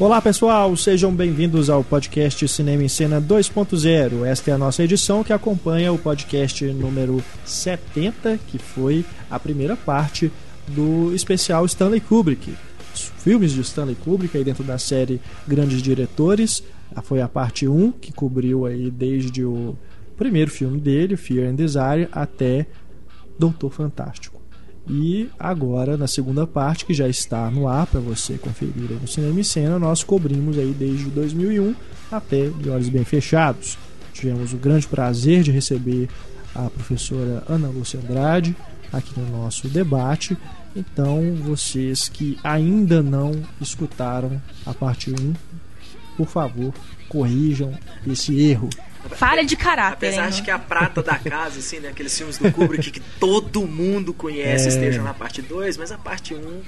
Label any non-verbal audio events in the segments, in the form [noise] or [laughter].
Olá pessoal, sejam bem-vindos ao podcast Cinema em Cena 2.0. Esta é a nossa edição que acompanha o podcast número 70, que foi a primeira parte do especial Stanley Kubrick. Os filmes de Stanley Kubrick aí dentro da série Grandes Diretores. Foi a parte 1 que cobriu aí desde o primeiro filme dele, Fear and Desire, até Doutor Fantástico. E agora, na segunda parte, que já está no ar para você conferir no Cinema e Cena, nós cobrimos aí desde 2001 até De Olhos Bem Fechados. Tivemos o grande prazer de receber a professora Ana Lúcia Andrade aqui no nosso debate. Então, vocês que ainda não escutaram a parte 1, por favor, corrijam esse erro. Falha de caráter. Apesar hein, de que a prata da casa, assim, né? Aqueles filmes do Kubrick que todo mundo conhece É. estejam na parte 2, mas a parte 1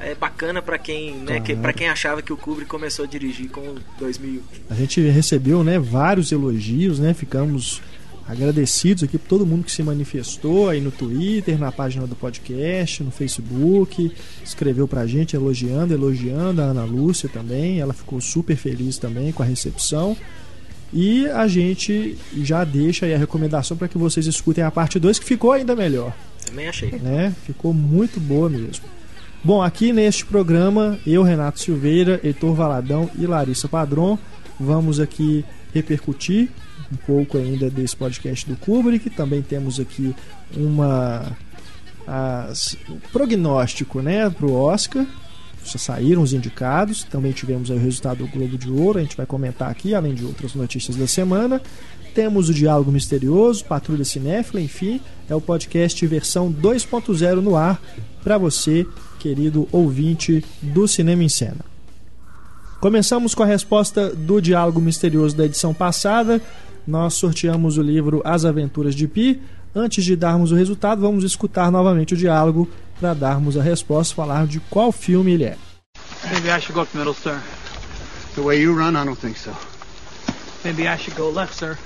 é bacana pra quem, né? Que, pra quem achava que o Kubrick começou a dirigir com 2001. A gente recebeu né, vários elogios, né? Ficamos agradecidos aqui por todo mundo que se manifestou aí no Twitter, na página do podcast, no Facebook, escreveu pra gente elogiando, elogiando a Ana Lúcia também. Ela ficou super feliz também com a recepção. E a gente já deixa aí a recomendação para que vocês escutem a parte 2, que ficou ainda melhor Também achei. né? Ficou muito boa mesmo. Bom, aqui neste programa, eu, Renato Silveira, Heitor Valadão e Larissa Padron, vamos aqui repercutir um pouco ainda desse podcast do Kubrick. Também temos aqui uma as- um prognóstico, né, para o Oscar. Já saíram os indicados. Também tivemos o resultado do Globo de Ouro. A gente vai comentar aqui, além de outras notícias da semana. Temos o Diálogo Misterioso, Patrulha Cinéfila, enfim, é o podcast versão 2.0 no ar para você, querido ouvinte do Cinema em Cena. Começamos com a resposta do Diálogo Misterioso da edição passada. Nós sorteamos o livro As Aventuras de Pi. Antes de darmos o resultado, vamos escutar novamente o diálogo para darmos a resposta, falar de qual filme ele é. Maybe I should go up the middle, sir. The way you run, I don't think so. Maybe I should go left, sir.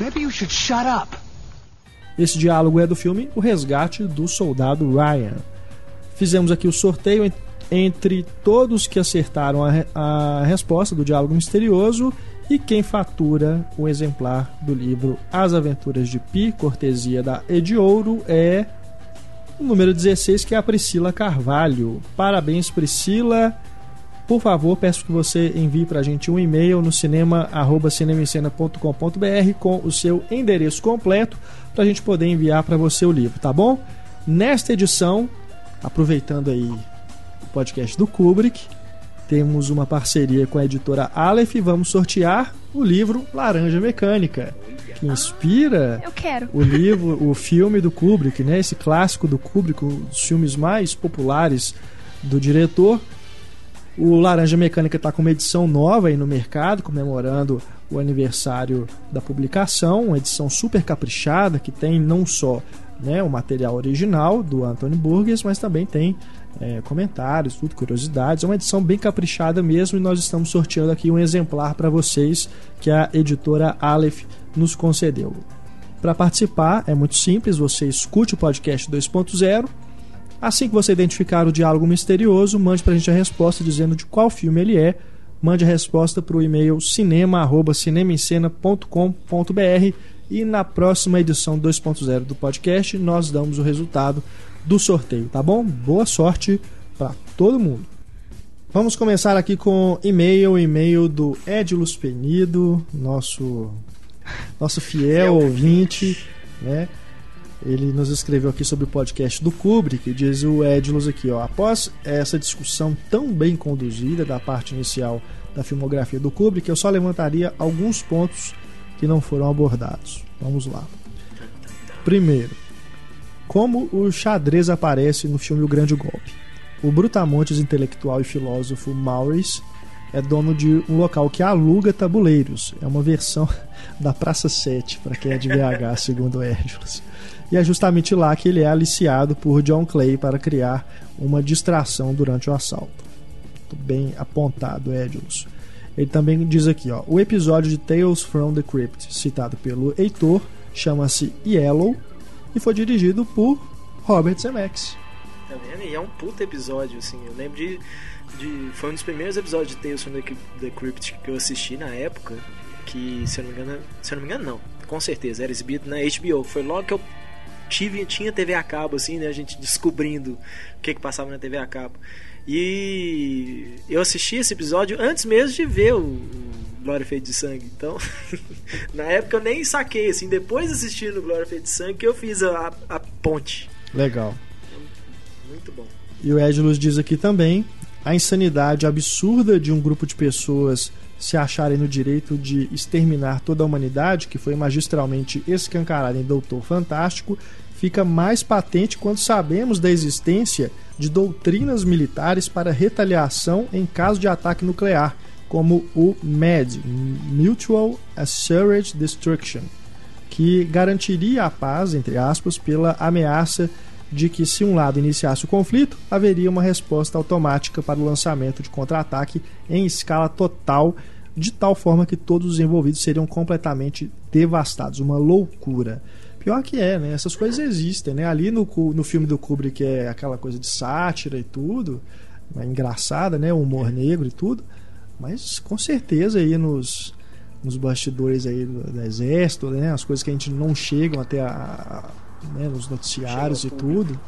Maybe you should shut up. Esse diálogo é do filme O Resgate do Soldado Ryan. Fizemos aqui o sorteio en- entre todos que acertaram a, a resposta do diálogo misterioso e quem fatura o exemplar do livro As Aventuras de Pi, cortesia da Ediouro, é o número 16, que é a Priscila Carvalho. Parabéns, Priscila. Por favor, peço que você envie para a gente um e-mail no cinema@cinemascena.com.br com o seu endereço completo para a gente poder enviar para você o livro, tá bom? Nesta edição, aproveitando aí o podcast do Kubrick, temos uma parceria com a editora Aleph e vamos sortear o livro Laranja Mecânica, que inspira Eu quero. o livro, o filme do Kubrick, né? Esse clássico do Kubrick, um dos filmes mais populares do diretor. O Laranja Mecânica está com uma edição nova aí no mercado, comemorando o aniversário da publicação, uma edição super caprichada que tem não só né, o material original do Anthony Burgess, mas também tem é, comentários, tudo, curiosidades. É uma edição bem caprichada mesmo e nós estamos sorteando aqui um exemplar para vocês que a editora Aleph nos concedeu. Para participar é muito simples, você escute o podcast 2.0. Assim que você identificar o diálogo misterioso, mande para a gente a resposta dizendo de qual filme ele é. Mande a resposta para o e-mail cinema@cinemaencena.com.br e na próxima edição 2.0 do podcast nós damos o resultado do sorteio, tá bom? Boa sorte para todo mundo. Vamos começar aqui com e-mail, e-mail do Edilus Penido, nosso nosso fiel ouvinte, né? Ele nos escreveu aqui sobre o podcast do Kubrick, diz o Edilus aqui, ó, após essa discussão tão bem conduzida da parte inicial da filmografia do Kubrick, eu só levantaria alguns pontos que não foram abordados. Vamos lá. Primeiro, como o xadrez aparece no filme O Grande Golpe. O brutamontes intelectual e filósofo Maurice é dono de um local que aluga tabuleiros. É uma versão [laughs] da Praça 7, para quem é de VH, [laughs] segundo Edwards. E é justamente lá que ele é aliciado por John Clay para criar uma distração durante o assalto. Muito bem apontado, Edwards. Ele também diz aqui, ó, o episódio de Tales from the Crypt, citado pelo Heitor, chama-se Yellow e foi dirigido por Robert Zemeckis. Tá vendo? E é um puta episódio, assim. Eu lembro de. de foi um dos primeiros episódios de Tales from the, Crypt que eu assisti na época. Que, se eu não me engano. Se eu não me engano, não. Com certeza, era exibido na HBO. Foi logo que eu tive, tinha TV a cabo, assim, né? A gente descobrindo o que, que passava na TV a cabo. E eu assisti esse episódio antes mesmo de ver o, o Glória Feita de Sangue. Então, [laughs] na época eu nem saquei, assim, depois de assistir no Glória Feita de Sangue que eu fiz a, a, ponte. Legal. Muito bom. E o Edilus diz aqui também a insanidade absurda de um grupo de pessoas se acharem no direito de exterminar toda a humanidade, que foi magistralmente escancarada em Doutor Fantástico, fica mais patente quando sabemos da existência de doutrinas militares para retaliação em caso de ataque nuclear, como o MAD Mutual Assured Destruction, que garantiria a paz, entre aspas, pela ameaça de que, se um lado iniciasse o conflito, haveria uma resposta automática para o lançamento de contra-ataque em escala total, de tal forma que todos os envolvidos seriam completamente devastados. Uma loucura. Pior que é, né? Essas coisas existem, né? Ali no, no filme do Kubrick é aquela coisa de sátira e tudo, é engraçada, né? O humor negro e tudo. Mas com certeza aí nos, nos bastidores aí do, do exército, né? As coisas que a gente não chegam até a, a né? nos noticiários e tudo.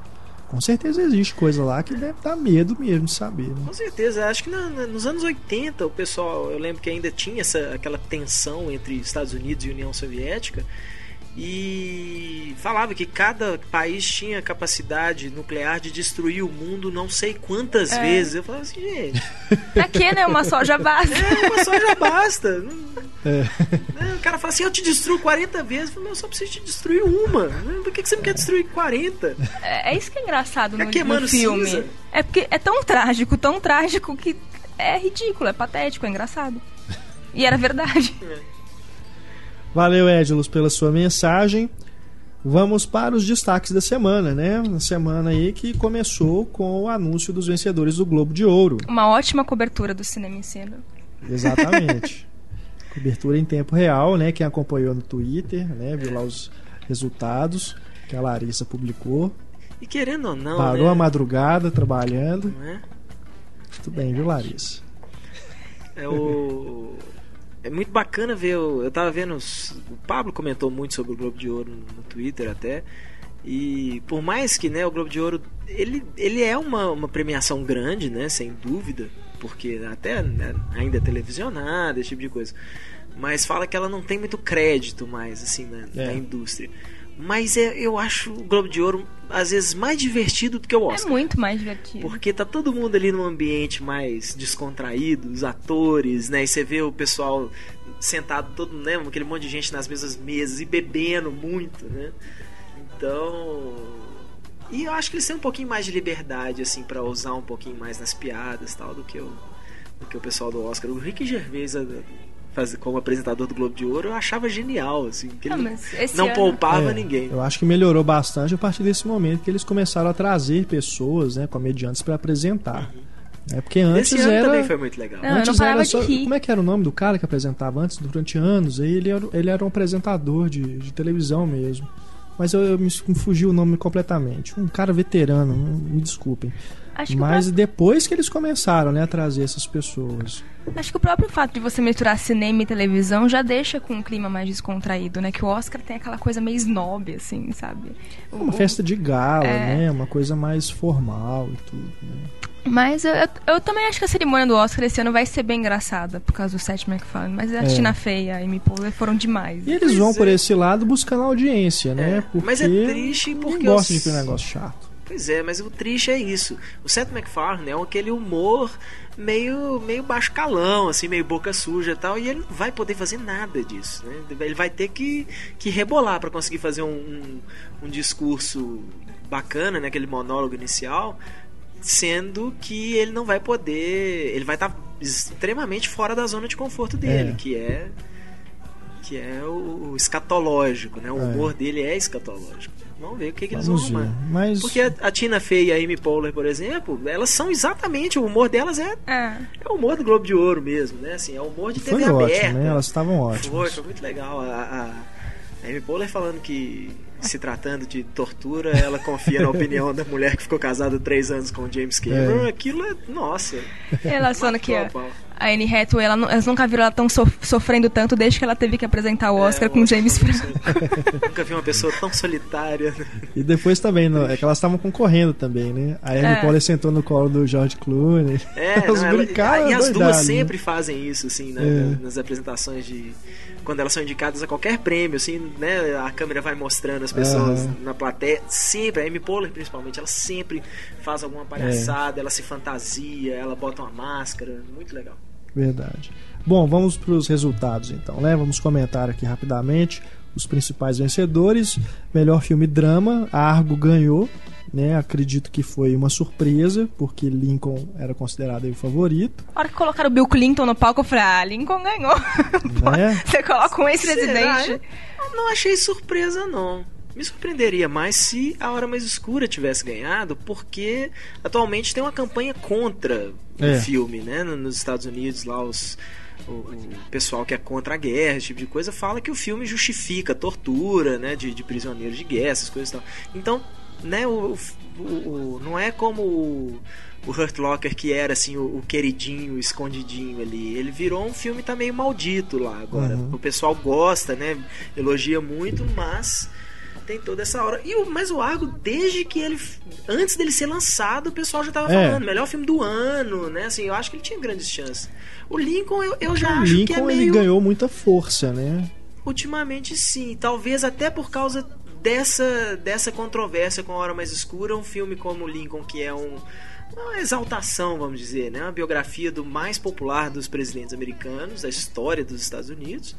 Com certeza existe coisa lá que deve dar medo mesmo de saber. Né? Com certeza, acho que na, na, nos anos 80 o pessoal, eu lembro que ainda tinha essa, aquela tensão entre Estados Unidos e União Soviética e falava que cada país tinha capacidade nuclear de destruir o mundo não sei quantas é. vezes. Eu falava assim, gente. [laughs] Pra que, né? Uma só já basta. É, uma só já basta. [laughs] É. Né, o cara fala assim, eu te destruo 40 vezes. Eu, falo, eu só preciso te destruir uma. Por que, você me quer destruir 40? É, é isso que é engraçado no, no filme. Cinza. É porque é tão trágico, tão trágico que é ridículo, é patético, é engraçado. E era verdade. É. Valeu, Edilus, pela sua mensagem. Vamos para os destaques da semana, né? Uma semana aí que começou com o anúncio dos vencedores do Globo de Ouro. Uma ótima cobertura do cinema em cena. Exatamente. [laughs] cobertura em tempo real, né? Quem acompanhou no Twitter, né? Viu lá os resultados que a Larissa publicou. E querendo ou não. Parou né? a madrugada trabalhando. Não é? Tudo bem, viu, Larissa? É o é muito bacana ver. Eu tava vendo. O Pablo comentou muito sobre o Globo de Ouro no Twitter até. E por mais que né, o Globo de Ouro ele, ele é uma, uma premiação grande, né, sem dúvida, porque até né, ainda é televisionada, esse tipo de coisa. Mas fala que ela não tem muito crédito mais assim na, é. na indústria. Mas é, eu acho o Globo de Ouro às vezes mais divertido do que o é Oscar. É muito mais divertido. Porque tá todo mundo ali num ambiente mais descontraído, os atores, né? E você vê o pessoal sentado todo, né? Aquele monte de gente nas mesmas mesas e bebendo muito, né? Então. E eu acho que eles têm um pouquinho mais de liberdade, assim, para usar um pouquinho mais nas piadas tal, do que o, do que o pessoal do Oscar. O Rick Gervais fazer como apresentador do Globo de Ouro, eu achava genial, assim, que ele não, não ano... poupava é, ninguém. Eu acho que melhorou bastante a partir desse momento que eles começaram a trazer pessoas, né, comediantes para apresentar. Uhum. É porque antes Esse ano era... também foi muito legal. Não, antes eu não parava só... de rir. Como é que era o nome do cara que apresentava antes, durante anos? Aí ele era, ele era um apresentador de, de televisão mesmo. Mas eu, eu me, me fugiu o nome completamente. Um cara veterano, me desculpem. Acho Mas depois que eles começaram né, a trazer essas pessoas. Acho que o próprio fato de você misturar cinema e televisão já deixa com um clima mais descontraído, né? Que o Oscar tem aquela coisa meio snob, assim, sabe? É uma o... festa de gala, é... né? Uma coisa mais formal e tudo, né? Mas eu, eu, eu, também acho que a cerimônia do Oscar esse ano vai ser bem engraçada por causa do Seth MacFarlane. Mas a é. Tina Fey e a Amy Poehler foram demais. E eles pois vão é. por esse lado buscando audiência, né? É. Mas é triste porque... Não gosta de ter um negócio chato. Pois é, mas o triste é isso. O Seth MacFarlane é aquele humor meio meio baixo calão, assim, meio boca suja e tal, e ele não vai poder fazer nada disso, né? Ele vai ter que, que rebolar para conseguir fazer um, um, um, discurso bacana, né? Aquele monólogo inicial, sendo que ele não vai poder, ele vai estar tá extremamente fora da zona de conforto dele, é. que é que é o escatológico, né? O é. humor dele é escatológico. Vamos ver o que, que eles vão arrumar. Mas... Porque a, a, Tina Fey e a Amy Poehler, por exemplo, elas são exatamente, o humor delas é, é. é o humor do Globo de Ouro mesmo, né? Assim, é o humor de TV foi aberta. Ótimo, né? Elas estavam ótimas. Foi, foi muito legal. A, a, a Amy Poehler falando que se tratando de tortura, ela confia na [laughs] opinião da mulher que ficou casada três anos com o James Cameron. É. Aquilo é. Nossa. Ela falando que Matou a, a Anne Hathaway, ela, elas nunca viram ela tão sof- sofrendo tanto desde que ela teve que apresentar o Oscar É, com o James Franco. Nunca vi uma pessoa tão solitária. né? E depois também, no- é que elas estavam concorrendo também, né? A Amy É. Poehler sentou no colo do George Clooney. É, [laughs] Elas não, ela- brincaram e as duas né? sempre fazem isso, assim, né, É. nas apresentações de. Quando elas são indicadas a qualquer prêmio, assim, né? A câmera vai mostrando as pessoas na plateia. Sempre, a Amy Poehler principalmente, ela sempre faz É. alguma palhaçada, ela se fantasia, ela bota uma máscara. Muito legal. Verdade. Bom, vamos para os resultados então, né? Vamos comentar aqui rapidamente os principais vencedores. Melhor filme drama, Argo ganhou, né? Acredito que foi uma surpresa, porque Lincoln era considerado aí o favorito, A hora que colocaram o Bill Clinton no palco, eu falei, ah, Lincoln ganhou. Né? [laughs] Você coloca um ex-presidente. Eu não achei surpresa, não. Me surpreenderia mais se A Hora Mais Escura tivesse ganhado, porque atualmente tem uma campanha contra É. o filme, né? No- Nos Estados Unidos, lá os. O, o pessoal que é contra a guerra, esse tipo de coisa, fala que o filme justifica a tortura, né? De, de prisioneiros de guerra, essas coisas e tal. Então, né, o, o- o- não é como o, o Hurt Locker que era assim o, o queridinho, o escondidinho ali. Ele virou um filme tá meio maldito lá agora. Uhum. O pessoal gosta, né? Elogia muito, mas tem toda essa hora. E o, mas o Argo, desde que ele. Antes dele ser lançado, o pessoal já tava É. falando, melhor filme do ano, né? Assim, eu acho que ele tinha grandes chances. O Lincoln, eu, eu já O acho Lincoln que é ele meio. ganhou muita força, né? Ultimamente sim, talvez até por causa dessa, dessa controvérsia com a Hora Mais Escura, um filme como Lincoln, que é um, uma exaltação, vamos dizer, né? uma biografia do mais popular dos presidentes americanos, da história dos Estados Unidos.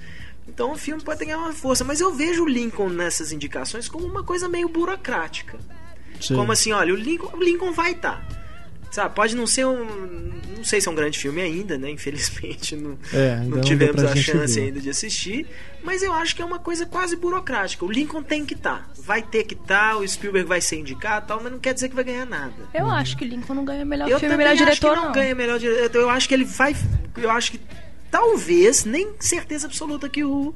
Então o filme pode ganhar uma força, mas eu vejo o Lincoln nessas indicações como uma coisa meio burocrática. Sim. Como assim, olha, o Lincoln, o Lincoln vai estar. Sabe, pode não ser um. Não sei se é um grande filme ainda, né? Infelizmente não, É, não não deu tivemos pra a chance ver. ainda de assistir. Mas eu acho que é uma coisa quase burocrática. O Lincoln tem que estar. Vai ter que estar, o Spielberg vai ser indicado e tal, mas não quer dizer que vai ganhar nada. Eu acho que Lincoln não ganha melhor Eu filme, também melhor acho diretor, que não, ganha melhor diretor. Eu acho que ele vai. Eu acho que talvez, nem certeza absoluta que o.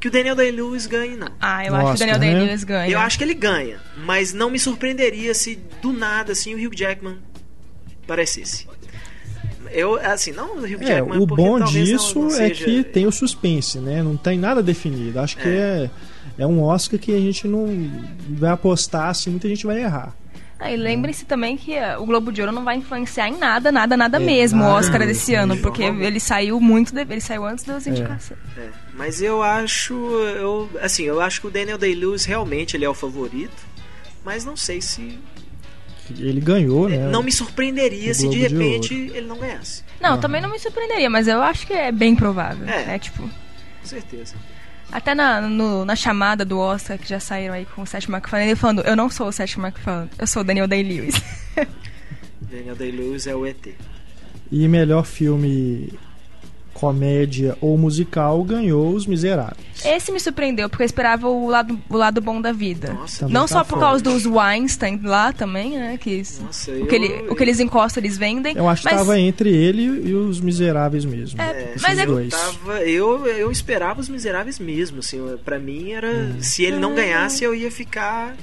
Que o Daniel Day-Lewis ganhe, não. Ah, eu No acho que o Daniel né? Day-Lewis ganha. Eu acho que ele ganha, mas não me surpreenderia se do nada assim o Hugh Jackman parecesse. Eu assim, não o Hugh É, Jackman o bom talvez não- disso não é que tem o suspense, né? Não tem nada definido. Acho que é, é um Oscar que a gente não vai apostar assim, muita gente vai errar. Ah, e lembrem-se também que eh, o Globo de Ouro não vai influenciar em nada, nada, nada É, mesmo o nada Oscar mesmo, desse ano, porque ele saiu muito, de- ele saiu antes das indicações. É, mas eu acho, eu assim, eu acho que o Daniel Day-Lewis realmente ele é o favorito, mas não sei se Ele ganhou, né? não me surpreenderia o se de Globo de repente ele não ganhasse. Não, também não me surpreenderia, mas eu acho que é bem provável. É. É, tipo. Com certeza. Até na, no- na chamada do Oscar, que já saíram aí com o Seth MacFarlane, ele falando, eu não sou o Seth MacFarlane, eu sou o Daniel Day-Lewis. [laughs] Daniel Day-Lewis é o ET. E melhor filme comédia ou musical ganhou Os Miseráveis. Esse me surpreendeu, porque eu esperava o lado, o lado bom da vida. Nossa, Não tá só por fora. causa dos Weinstein lá também, né? Que isso- Nossa, o, que eu- ele- o que eles encostam, eles vendem. Eu acho que mas, tava entre ele e Os Miseráveis mesmo. É, Esses mas é- dois. Tava, eu, eu esperava os miseráveis mesmo, assim, para mim era, Hum. se ele não ganhasse eu ia ficar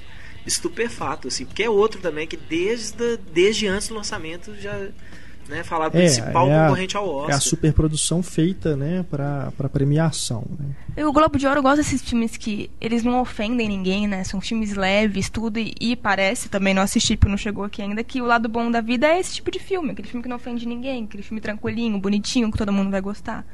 estupefato, assim, porque é outro também que desde, desde antes do lançamento já, né, falar do É, principal é a- concorrente ao É Oscar. a superprodução feita, né, pra, pra premiação. Né? O Globo de Ouro gosta desses filmes que eles não ofendem ninguém, né? São filmes leves, tudo. E, e parece, também não assisti porque não chegou aqui ainda, que o lado bom da vida é esse tipo de filme. Aquele filme que não ofende ninguém, aquele filme tranquilinho, bonitinho, que todo mundo vai gostar.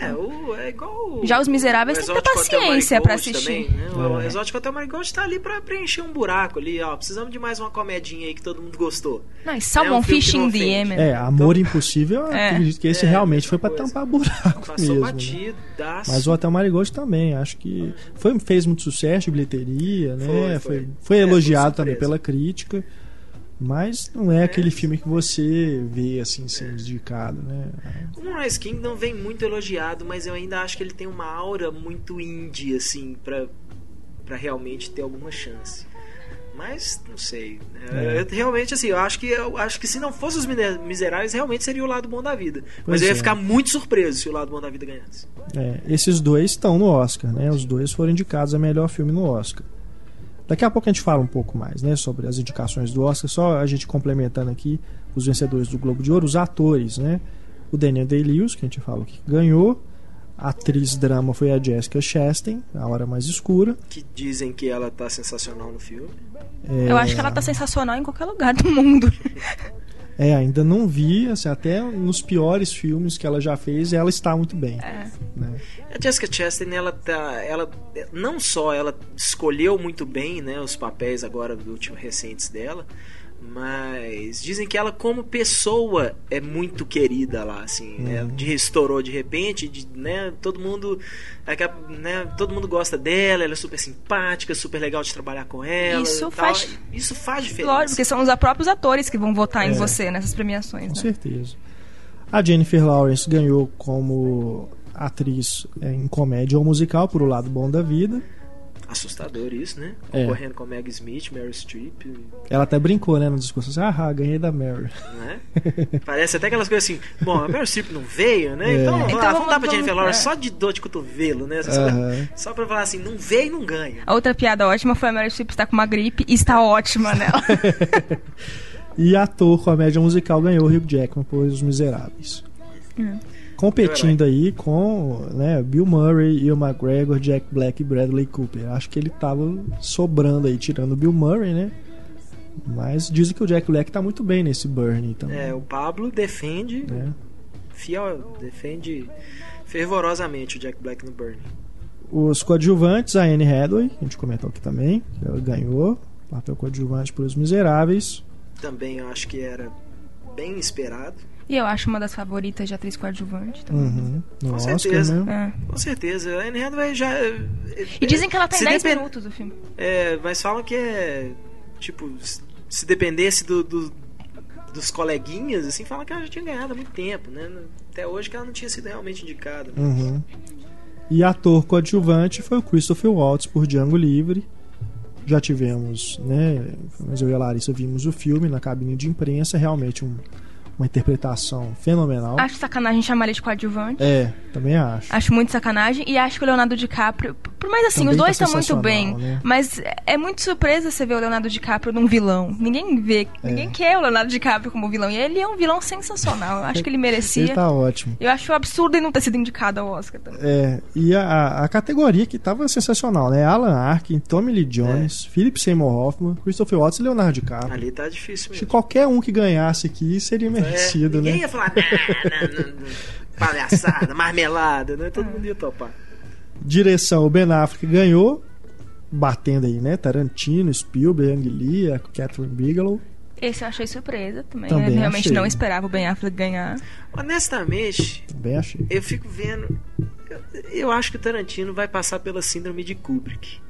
É, o, é igual o- Já os Miseráveis o tem que ter paciência pra Marigold assistir. Também, né? O É. Exótico Hotel Marigold tá ali pra preencher um buraco ali, ó. Precisamos de mais uma comedinha aí que todo mundo gostou. Não, e É Salmon um filme que Fish in the. Yemen. É, Amor Impossível, eu [laughs] É. acredito que esse É, realmente foi coisa. tampar buraco Passou mesmo. né? batidaço. Mas o Hotel Marigold também, acho que foi, fez muito sucesso de bilheteria, né? Foi, Foi, foi. foi, É, elogiado foi também pela crítica, mas não é, aquele filme que você vê assim sendo indicado, né? O Moonrise Kingdom vem muito elogiado, mas eu ainda acho que ele tem uma aura muito indie, assim, pra, pra realmente ter alguma chance. Mas, não sei. É, É. eu realmente, assim, eu acho que eu acho que se não fosse os Miseráveis, realmente seria o lado bom da vida. Pois mas eu ia é. ficar muito surpreso se o lado bom da vida ganhasse. É, esses dois estão no Oscar, né? Os dois foram indicados a melhor filme no Oscar. Daqui a pouco a gente fala um pouco mais, né, sobre as indicações do Oscar. Só a gente complementando aqui os vencedores do Globo de Ouro, os atores, né? O Daniel Day-Lewis, que a gente falou que ganhou. A atriz drama foi a Jessica Chastain, A Hora Mais Escura. Que dizem que ela tá sensacional no filme. É, Eu acho que ela tá sensacional em qualquer lugar do mundo. [laughs] É, ainda não vi, assim, até nos piores filmes que ela já fez, ela está muito bem. É. Né? A Jessica Chastain, ela tá, ela não só ela escolheu muito bem, né, os papéis agora do último recentes dela, mas dizem que ela como pessoa é muito querida lá, assim, né, de restaurou de repente, de, né, todo mundo, né, todo mundo gosta dela, ela é super simpática, super legal de trabalhar com ela, Isso e tal. faz- isso faz diferença. Lógico, porque são os próprios atores que vão votar em É. você nessas premiações, Com né? certeza. A Jennifer Lawrence ganhou como atriz é, em comédia ou musical, por O Lado Bom da Vida. Assustador isso, né? É. Concorrendo com Meg Smith, Meryl Streep, Ela até brincou, né, no discurso, assim, ah, ganhei da Mary. né? Parece até aquelas coisas assim, bom, a Meryl Streep não veio, né? É. Então, vamos, Então lá, vamos- vamos dar pra Jennifer Lawrence é. só de dor de cotovelo, né? Só, Aham. só pra falar assim, não veio e não ganha. A outra piada ótima foi a Meryl Streep estar com uma gripe e está ótima nela. [laughs] E ator comédia musical ganhou o Hugh Jackman por Os Miseráveis. Hum. Competindo aí com né, Bill Murray, Ian McGregor, Jack Black e Bradley Cooper. Acho que ele tava sobrando aí, tirando o Bill Murray, né? Mas dizem que o Jack Black tá muito bem nesse Burn, então. É, o Pablo defende, né? fiel, defende fervorosamente o Jack Black no Burn. Os coadjuvantes, a Anne Hathaway, a gente comentou aqui também, ela ganhou papel coadjuvante por Os Miseráveis. Também eu acho que era bem esperado. E eu acho uma das favoritas de atriz coadjuvante também. Uhum. Com Oscar, certeza. né? É. Com certeza. A Anne Hathaway já... E dizem que ela tem Se 10 depend- minutos do filme. É, mas falam que é. Tipo, se- se dependesse do, do- dos coleguinhas, assim, falam que ela já tinha ganhado há muito tempo, né? Até hoje que ela não tinha sido realmente indicada. né? Uhum. E ator coadjuvante foi o Christopher Waltz por Django Livre. Já tivemos, né? Mas eu e a Larissa vimos o filme na cabine de imprensa, realmente um- uma interpretação fenomenal. Acho sacanagem chamar ele de coadjuvante. É, também acho. Acho muito sacanagem. E acho que o Leonardo DiCaprio. Por mais assim, Também os dois tá estão muito bem. né? Mas é muito surpresa você ver o Leonardo DiCaprio num vilão. Ninguém vê. É. Ninguém quer o Leonardo DiCaprio como vilão. E ele é um vilão sensacional. Eu acho que ele merecia. Ele tá ótimo. Eu acho absurdo ele não ter sido indicado ao Oscar também. É, e a, a categoria que tava sensacional, né? Alan Arkin, Tommy Lee Jones, Philip Seymour Hoffman, Christopher Waltz e Leonardo DiCaprio. Ali tá difícil mesmo. qualquer um que ganhasse aqui seria merecido, É, ninguém né? ia falar, "Nah, nah, nah, nah, palhaçada, marmelada, né? Todo mundo ia topar. Direção, o Ben Affleck ganhou, batendo aí, né? Tarantino, Spielberg, Ang Lee, Catherine Bigelow. Esse eu achei surpresa também. Também eu realmente achei. não esperava o Ben Affleck ganhar. Honestamente, Também achei. eu fico vendo. Eu, eu acho que o Tarantino vai passar pela síndrome de Kubrick.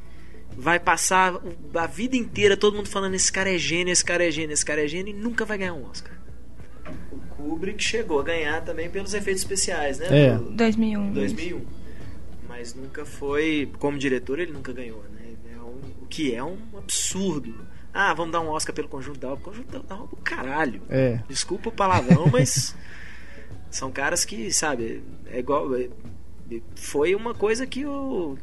Vai passar a vida inteira todo mundo falando: esse cara é gênio, esse cara é gênio, esse cara é gênio, e nunca vai ganhar um Oscar. O Kubrick chegou a ganhar também pelos efeitos especiais, né? É. Do- 2001. 2001. Mas nunca foi. Como diretor, ele nunca ganhou, né? É um- o que é um absurdo. Ah, vamos dar um Oscar pelo conjunto da obra. Conjunto da obra, caralho. É. Desculpa o palavrão, [laughs] mas são caras que, sabe, é igual. é- foi uma coisa que o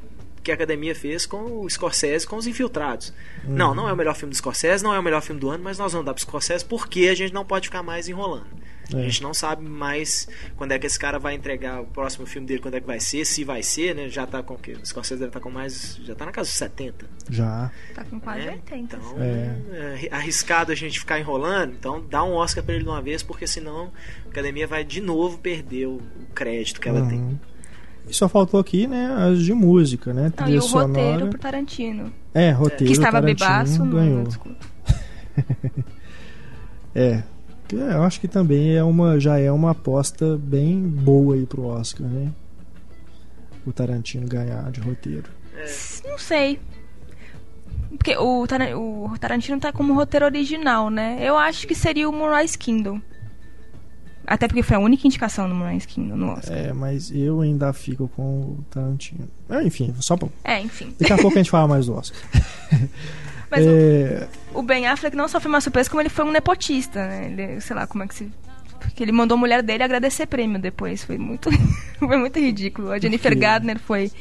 que a academia fez com o Scorsese com os infiltrados. Não, não é o melhor filme do Scorsese, não é o melhor filme do ano, mas nós vamos dar pro Scorsese porque a gente não pode ficar mais enrolando. A É. gente não sabe mais quando é que esse cara vai entregar o próximo filme dele, quando é que vai ser, se vai ser, né? Já tá com o quê? O Scorsese deve estar com mais. Já tá na casa dos 70. Já. Tá com quase né? 80. Então, É. é arriscado a gente ficar enrolando. Então, dá um Oscar pra ele de uma vez, porque senão a academia vai de novo perder o, crédito que ela tem. Uhum. E só faltou aqui, né, as de música, né? Não, Trilha e o sonora. roteiro pro Tarantino. É, roteiro. Que estava Tarantino bebaço. não- ganhou. desculpa. [laughs] É. Que Eu acho que também é uma, já é uma aposta bem boa aí pro Oscar, né? O Tarantino ganhar de roteiro. Não sei. Porque o, o Tarantino tá como roteiro original, né? Eu acho que seria o Moonrise Kingdom. Até porque foi a única indicação no Moonrise Kingdom no Oscar. É, mas eu ainda fico com o Tarantino. É, enfim, só pra... É, enfim. Daqui a pouco a gente fala mais do Oscar. [laughs] Mas o- é, o Ben Affleck não só foi uma surpresa, como ele foi um nepotista, né? Ele, sei lá, como é que se... Porque ele mandou a mulher dele agradecer prêmio depois. Foi muito, [laughs] foi muito ridículo. A Jennifer? Gardner foi,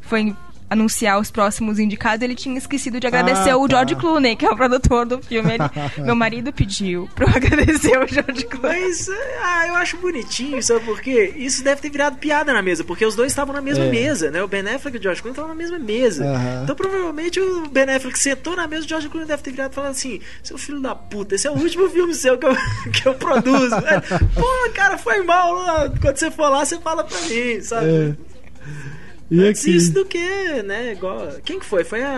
foi anunciar os próximos indicados, ele tinha esquecido de agradecer Ah, o tá. George Clooney, que é o produtor do filme. Ele- [laughs] meu marido pediu pra eu agradecer o George Clooney. Mas, ah, eu acho bonitinho, sabe por quê? Isso deve ter virado piada na mesa, porque os dois estavam na mesma É. mesa, né? O Ben Affleck e o George Clooney estavam na mesma mesa. Aham. Então, provavelmente, o Ben Affleck sentou na mesa, o George Clooney deve ter virado e falado assim, seu filho da puta, esse é o último filme seu que eu, [laughs] que eu produzo. [laughs] Pô, cara, foi mal. lá. Quando você for lá, você fala pra mim, sabe? É. E Antes aqui? isso do que, né? Igual... Quem que foi? Foi a,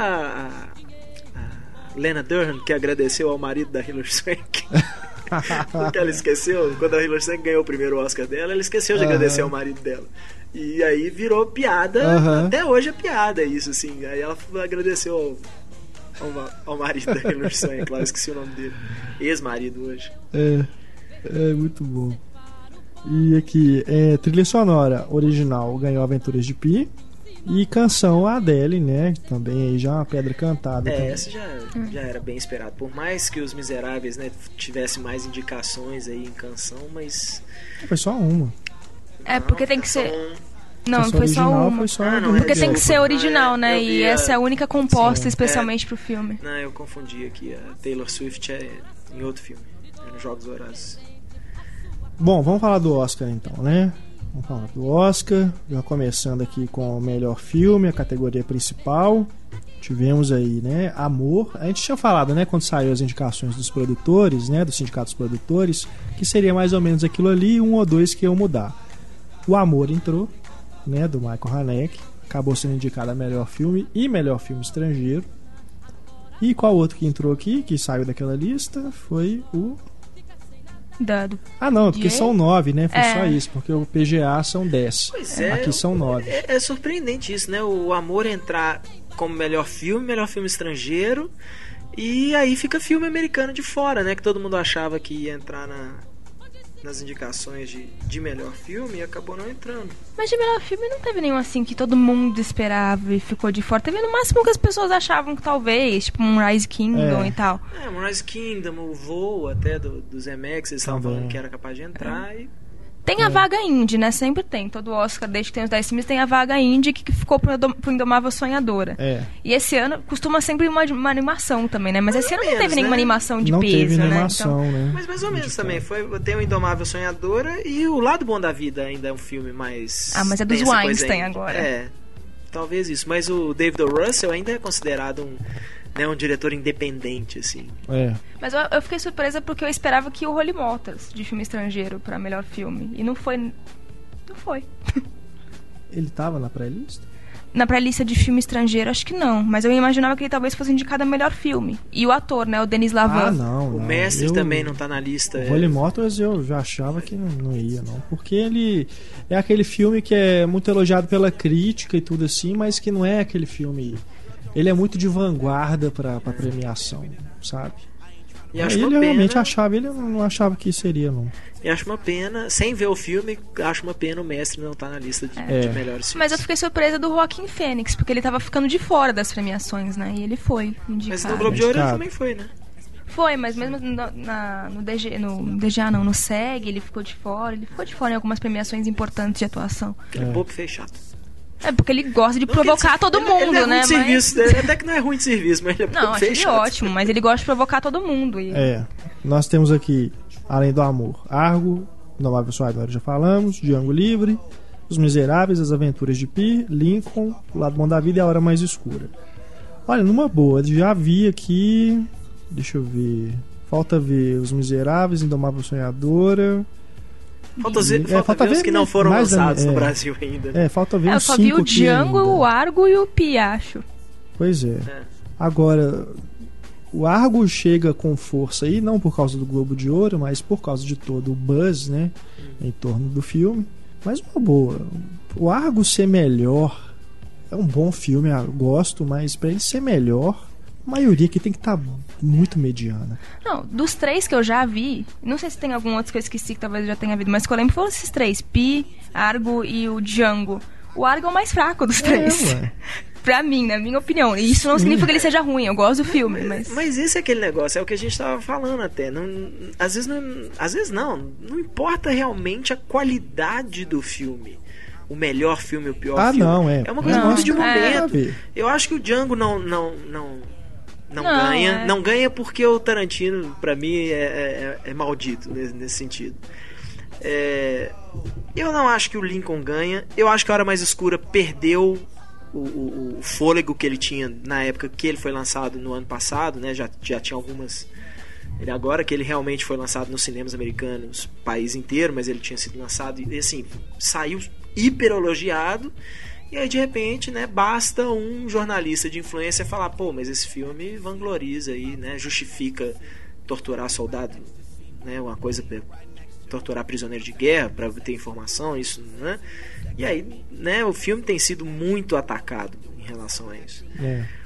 a, a Lena Durham que agradeceu ao marido da Hilary Swank. [laughs] Porque ela esqueceu, quando a Hilary Swank ganhou o primeiro Oscar dela, ela esqueceu de Aham. agradecer ao marido dela. E aí virou piada, Aham. até hoje é piada isso, assim. Aí ela agradeceu ao, ao, ao marido da Hilary Swank, lá, eu esqueci o nome dele. Ex-marido hoje. É, é muito bom. E aqui, é, trilha sonora original ganhou Aventuras de Pi. E canção Adele, né? Também aí já é uma pedra cantada. É, também. essa já, já era bem esperado. Por mais que os Miseráveis, né, tivessem mais indicações aí em canção, mas... Foi só uma. É, porque tem que ser. Não, foi só uma. Foi só Ah, não, é Porque tem que ser original, Ah, é, né? E a- essa é a única composta Sim. especialmente pro filme. Não, eu confundi aqui. A Taylor Swift é em outro filme. É nos Jogos Vorazes. Bom, vamos falar do Oscar então, né? Vamos falar do Oscar. Já começando aqui com o melhor filme, a categoria principal. Tivemos aí, né? Amor. A gente tinha falado, né? Quando saiu as indicações dos produtores, né? Do sindicato dos produtores, que seria mais ou menos aquilo ali, um ou dois que iam mudar. O Amor entrou, né? Do Michael Haneke. Acabou sendo indicado a melhor filme e melhor filme estrangeiro. E qual outro que entrou aqui, que saiu daquela lista, foi o Dado. ah, não, porque E são nove, né? Foi É. só isso, porque o PGA são dez. Pois é. Aqui são nove. É, é surpreendente isso, né? O Amor entrar como melhor filme, melhor filme estrangeiro. E aí fica filme americano de fora, né? Que todo mundo achava que ia entrar na, nas indicações de, de melhor filme e acabou não entrando. Mas de melhor filme não teve nenhum assim que todo mundo esperava e ficou de fora. Teve no máximo que as pessoas achavam que talvez, tipo um Rise Kingdom É. e tal. É, Moonrise Kingdom, o voo até do, dos MX, eles estavam falando que era capaz de entrar e Tem a vaga indie, né? Sempre tem. Todo Oscar, desde que tem os 10 filmes, tem a vaga indie que, que ficou pro, pro Indomável Sonhadora. É. E esse ano costuma sempre uma, uma animação também, né? Mas Mais esse ano não menos, teve nenhuma né? animação de não peso, teve né? animação, né? Mas mais ou menos também. Foi, tem o Indomável Sonhadora e o Lado Bom da Vida ainda é um filme mais. Ah, mas é dos Weinstein indie. agora. É, talvez isso. Mas o David O. Russell ainda é considerado um, né, um diretor independente, assim. É. Mas eu, eu fiquei surpresa porque eu esperava que o Holy Motors, de filme estrangeiro, pra melhor filme. E não foi. Não foi. [laughs] Ele tava na pré-lista? Na pré-lista de filme estrangeiro, acho que não. Mas eu imaginava que ele talvez fosse indicado a melhor filme. E o ator, né? O Denis Lavan. Ah, não. O não. Mestre Eu- também não tá na lista. O é. Holy Motors eu já achava que não, não ia, não. Porque ele é aquele filme que é muito elogiado pela crítica e tudo assim, mas que não é aquele filme. Ele é muito de vanguarda pra, pra premiação, sabe? E acho ele realmente pena. achava, ele não achava que seria, não. E acho uma pena, sem ver o filme, acho uma pena o Mestre não tá na lista de, É. de melhores filmes. Mas eu fiquei surpresa do Joaquim Fênix, porque ele tava ficando de fora das premiações, né? E ele foi indicado. Mas no Globo de Ouro ele também foi, né? Foi, mas mesmo no, na, no, DG, no DGA não, no SEG, ele ficou de fora. Ele ficou de fora em algumas premiações importantes de atuação. Aquele É. bobo fez chato. É porque ele gosta de Não, provocar ele- todo ele- mundo, ele é ruim né? de serviço, né? Até que não é ruim de serviço, mas ele é Não, acho ele ótimo, mas ele gosta de provocar todo mundo. E... É. Nós temos aqui, além do amor, Argo, Indomável Sonhadora, já falamos, Django Livre, Os Miseráveis, As Aventuras de Pi, Lincoln, O Lado Bom da Vida e A Hora Mais Escura. Olha, numa boa, já vi aqui. Deixa eu ver. Falta ver Os Miseráveis, Indomável Sonhadora. Falta, ver, É, falta, falta ver os que não foram lançados no é. Brasil ainda. né? É, falta ver É, eu uns só vi o Django, o Argo e o Piacho. Pois é. É. Agora, o Argo chega com força aí, não por causa do Globo de Ouro, mas por causa de todo o buzz, né, em torno do filme. Mas uma boa. O Argo ser melhor é um bom filme, eu gosto, mas pra ele ser melhor, maioria aqui tem que estar muito mediana. Não, dos três que eu já vi, não sei se tem algum outro que eu esqueci que talvez eu já tenha visto, mas que eu lembro foram esses três: Pi, Argo e o Django. O Argo é o mais fraco dos três. ué. [laughs] pra mim, na minha opinião. E isso não significa que ele seja ruim, eu gosto do filme, mas. Mas esse é aquele negócio, é o que a gente tava falando até. Não, às vezes não. Às vezes não. Não importa realmente a qualidade do filme. o melhor filme o pior Ah, filme. não, é. É uma coisa Não, muito de é. Momento. ver. Eu acho que o Django não não não não, Não, ganha, é. não ganha porque o Tarantino pra mim é, é- é maldito nesse, nesse sentido. É, eu não acho que o Lincoln ganha. Eu acho que a Hora Mais Escura perdeu o, o- o fôlego que ele tinha na época que ele foi lançado no ano passado, né? Já, já tinha algumas. Ele agora que ele realmente foi lançado nos cinemas americanos, país inteiro, mas ele tinha sido lançado e assim saiu hiper elogiado. E aí de repente, né, basta um jornalista de influência falar, pô, mas esse filme vangloriza aí, né, justifica torturar soldado, né, uma coisa torturar prisioneiro de guerra para ter informação, isso, né? E aí, né, o filme tem sido muito atacado em relação a isso. É.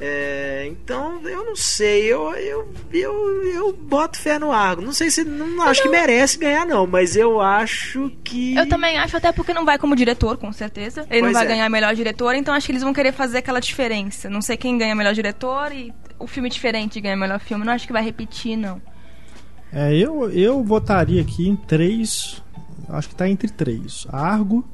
É, então, eu não sei, eu, eu, eu, eu boto fé no Argo. Não sei se. Não acho que merece ganhar, não, mas eu acho que. Eu também acho, até porque não vai como diretor, com certeza. Ele não Pois vai é. ganhar melhor diretor, então acho que eles vão querer fazer aquela diferença. Não sei quem ganha melhor diretor e o filme diferente ganha melhor filme. Não acho que vai repetir, não. É, eu, eu votaria aqui em três. Acho que tá entre três: Argo,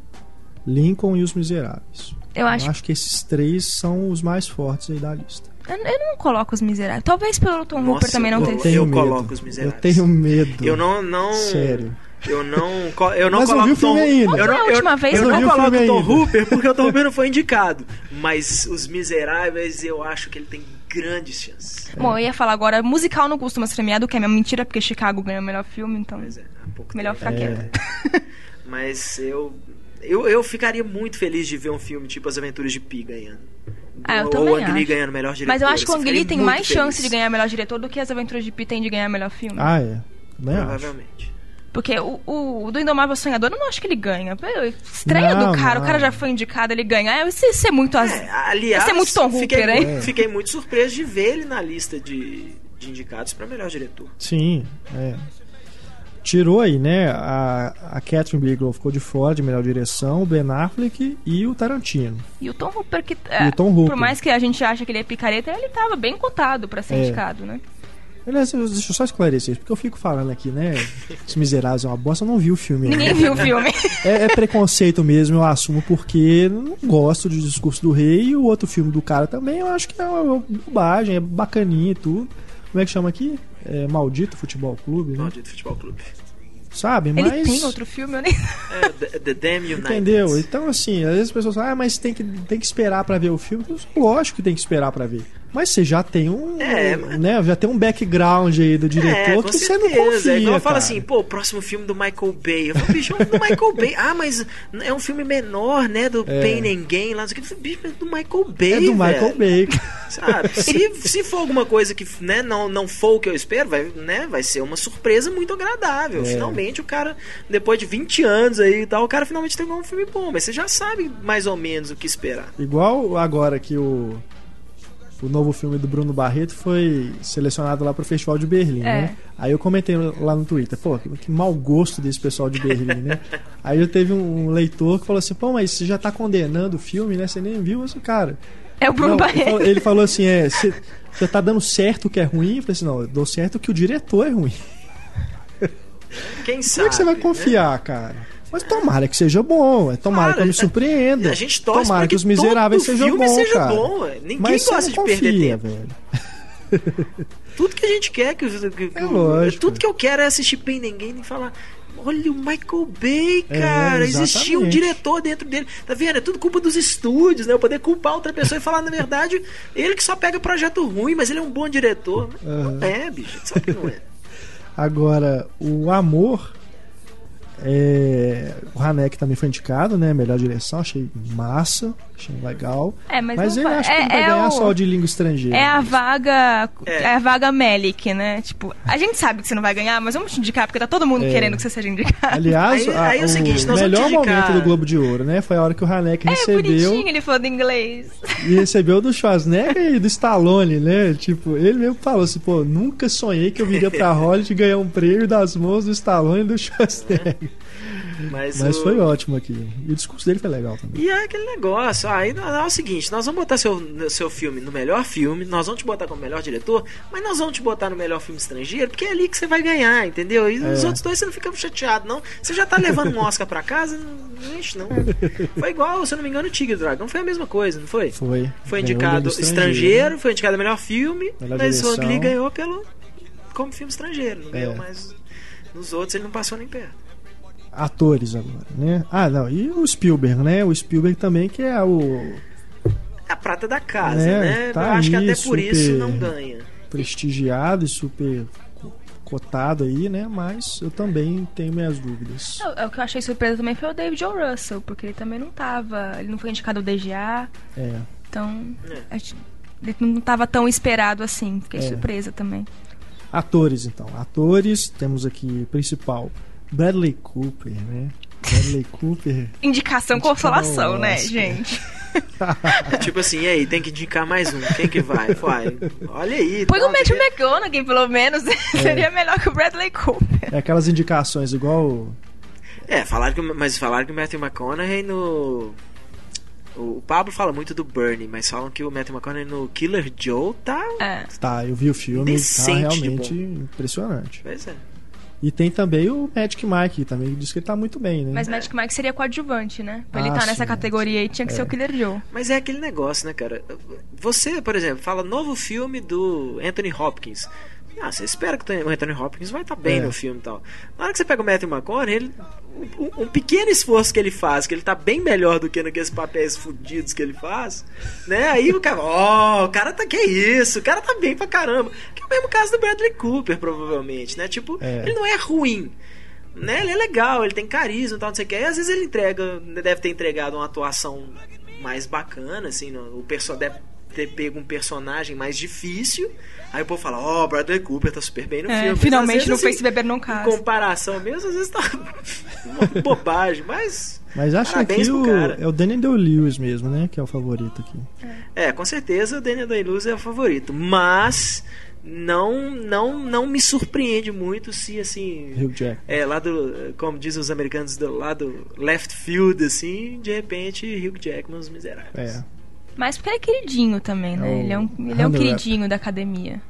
Lincoln e Os Miseráveis. Eu acho. Eu acho que esses três são os mais fortes aí da lista. Eu, eu não coloco os miseráveis. Talvez pelo Tom Nossa, Hooper também não eu tenha. Tenho medo. coloco Os Miseráveis. Eu tenho medo. Eu não. não Sério. Eu não, eu não Mas eu coloco o filme Tom, ainda. Eu não, eu, última vez eu eu não vi o coloco Tom ainda. Hooper porque o Tom Hooper não foi indicado. Mas Os Miseráveis eu acho que ele tem grandes chances. Bom, eu ia falar agora, musical não costuma ser premiado, que é minha mentira, porque Chicago ganhou o melhor filme, então. Mas é, há pouco Melhor tempo. ficar quieto. [laughs] Mas eu, eu. Eu ficaria muito feliz de ver um filme tipo As Aventuras de Pi ganhando. Ah, eu Ou também o Ang Lee acho. ganhando melhor diretor. Mas eu acho que o Ang Lee tem muito mais chance feliz. de ganhar melhor diretor do que as Aventuras de Pi tem de ganhar melhor filme. Ah, é. Acho. Provavelmente. Porque o, o, o do Indomável Sonhador eu não acho que ele ganha. Estreia Não, do cara, não. o cara já foi indicado, ele ganha. É, isso, isso é muito az... É, aliás, Esse é muito Tom fiquei, Hooper, hein? muito, fiquei muito surpreso de ver ele na lista de, de indicados para melhor diretor. Sim, é. Tirou aí, né? A, a Catherine Bigelow ficou de fora de melhor direção, o Ben Affleck e o Tarantino. E o Tom Hooper, que. O Tom Hooper. Por mais que a gente ache que ele é picareta, ele tava bem cotado pra ser É. indicado, né? Aliás, eu- deixa eu só esclarecer isso, porque eu fico falando aqui, né? Os Miseráveis é uma bosta, eu não vi o filme ainda. Ninguém viu o filme. É, é preconceito mesmo, eu assumo, porque não gosto do discurso do rei e o outro filme do cara também, eu acho que é uma bobagem, é bacaninha e tudo. Como é que chama aqui? É Maldito Futebol Clube, né? Maldito Futebol Clube. Sabe? Ele Mas. tem outro filme, eu nem. É, The, The Damn United. Entendeu? Então, assim, às vezes as pessoas falam, ah, mas tem que, tem que esperar pra ver o filme. Lógico que tem que esperar pra ver. Mas você já tem um. É, né, já tem um background aí do diretor É, que você não confia. É igual fala assim, pô, o próximo filme do Michael Bay. Eu falo, bicho, do Michael Bay. [laughs] Ah, mas é um filme menor, né? Do É. Pain and Gain lá. não sei o que. Eu Bicho, é do Michael Bay. É do Michael velho. Bay. [laughs] Sabe? [laughs] Se, se for alguma coisa que né, não, não for o que eu espero, vai, né, vai ser uma surpresa muito agradável. É. Finalmente o cara, depois de 20 anos aí e tal, o cara finalmente tem um filme bom. Mas você já sabe mais ou menos o que esperar. Igual agora que o. O novo filme do Bruno Barreto foi selecionado lá pro Festival de Berlim, É. né? Aí eu comentei lá no Twitter, pô, que, que mau gosto desse pessoal de Berlim, né? [laughs] Aí eu teve um leitor que falou assim, pô, mas você já tá condenando o filme, né? Você nem viu isso, cara. É o Bruno Não, ele, Barreto. falou, ele falou assim: é, [laughs] você tá dando certo o que é ruim? Eu falei assim: não, eu dou certo que o diretor é ruim. Quem sabe? Como é que você vai né? confiar, cara? Mas tomara que seja bom, é, tomara Claro, que eu me surpreenda. A gente torce tomara pra que, os miseráveis todo sejam filme bons, seja cara. bom. ué. Ninguém Mas gosta de perder confia, tempo. velho. [laughs] Tudo que a gente quer, que, que- que- É lógico. tudo que eu quero é assistir Pain Ninguém e falar. Olha o Michael Bay, É, cara. Existia um diretor dentro dele. Tá vendo? É tudo culpa dos estúdios, né? Eu poder culpar outra pessoa e falar, na verdade, ele que só pega projeto ruim, mas ele é um bom diretor. Aham. Não é, bicho. Sabe que não é. [laughs] Agora, o Amor. É, O Hanek também foi indicado, né? Melhor direção, achei massa, achei legal. É, mas, Mas, ele vai- que é, não vai é ganhar o- só o de língua estrangeira. É a vaga. É. É. a vaga Melik, né? Tipo, a gente sabe que você não vai ganhar, mas vamos te indicar, porque tá todo mundo É. querendo que você seja indicado. Aliás, Aí- a- aí é o seguinte, melhor momento do Globo de Ouro, né? Foi a hora que o Hanek É recebeu bonitinho ele falando inglês. e recebeu do Schwarzenegger e do Stallone, né? Tipo, ele mesmo falou assim, pô, nunca sonhei que eu viria pra Hollywood e ganhar um prêmio das mãos do Stallone e do Schwarzenegger. Mas, Mas o- foi ótimo aqui. E o discurso dele foi legal também. E é aquele negócio, aí não- não, é o seguinte, nós vamos botar seu, seu filme no melhor filme, nós vamos te botar como melhor diretor, mas nós vamos te botar no melhor filme estrangeiro, porque é ali que você vai ganhar, entendeu? E os É. outros dois você não fica chateado, não. Você já tá levando um Oscar pra casa, não, enche, não. Foi igual, se eu não me engano, o Tigre o Dragão foi a mesma coisa, não foi? Foi. Foi Ganhou indicado do estrangeiro, foi indicado melhor filme, Melhor mas o direção. Ang Lee ganhou pelo como filme estrangeiro, não ganhou É. mais. Nos outros ele não passou nem perto. Atores agora, né? Ah, não. E o Spielberg, né? O Spielberg também, que é o É a prata da casa, É, né? tá eu acho que até por isso não ganha. prestigiado e super co- cotado aí, né? Mas eu também tenho minhas dúvidas. É, O que eu achei surpresa também foi o David O. Russell, porque ele também não tava. Ele não foi indicado ao DGA, É. então. É. Ele não tava tão esperado assim. Fiquei É. surpresa também. Atores, então. Atores, temos aqui principal Bradley Cooper, né? Bradley Cooper. Indicação [laughs] consolação, né, Oscar. gente? [laughs] tipo assim, e aí, tem que indicar mais um. Quem que vai? Vai. Olha aí. Põe tal, o Matthew sei McConaughey, pelo menos. [laughs] Seria melhor que o Bradley Cooper. É aquelas indicações igual. É, falaram que, mas falaram que o Matthew McConaughey no. O Pablo fala muito do Bernie, mas falam que o Matthew McConaughey no Killer Joe tá. É. Tá, eu vi o filme, tá Decente de realmente impressionante. Pois é. E tem também o Magic Mike, também diz que ele tá muito bem, né? Mas Magic Mike seria coadjuvante, né? Pra ele Ah, estar nessa sim, categoria aí, tinha que ser o Killer Joe. Mas é aquele negócio, né, cara? Você, por exemplo, fala novo filme do Anthony Hopkins. Ah, você espera que o Anthony Hopkins vai estar bem É. no filme e tal. Na hora que você pega o Matthew McConaughey, ele, um, um pequeno esforço que ele faz, que ele tá bem melhor do que naqueles papéis fudidos que ele faz, né? Aí o cara, ó, o cara tá que isso, o cara tá bem pra caramba. Que é o mesmo caso do Bradley Cooper, provavelmente, né? Tipo, É. ele não é ruim. Né? Ele é legal, ele tem carisma e tal, não sei o que. E às vezes ele entrega, deve ter entregado uma atuação mais bacana, assim, o perso deve ter pego um personagem mais difícil. Aí o povo fala, ó, Bradley Cooper tá super bem no É, filme. Finalmente não vezes, fez assim, se beber não Em caso. comparação mesmo, às vezes tá uma [laughs] bobagem, mas. Mas acho que Parabéns o, é o Daniel Day-Lewis mesmo, né? Que é o favorito aqui. É, com certeza o Daniel Day-Lewis é o favorito, mas não não não me surpreende muito se assim Hugh Jack. é lá do como dizem os americanos do lado left field assim de repente Hugh Jackman os miseráveis É. Mas porque ele é queridinho também, né? É ele é um, ele é um queridinho da academia.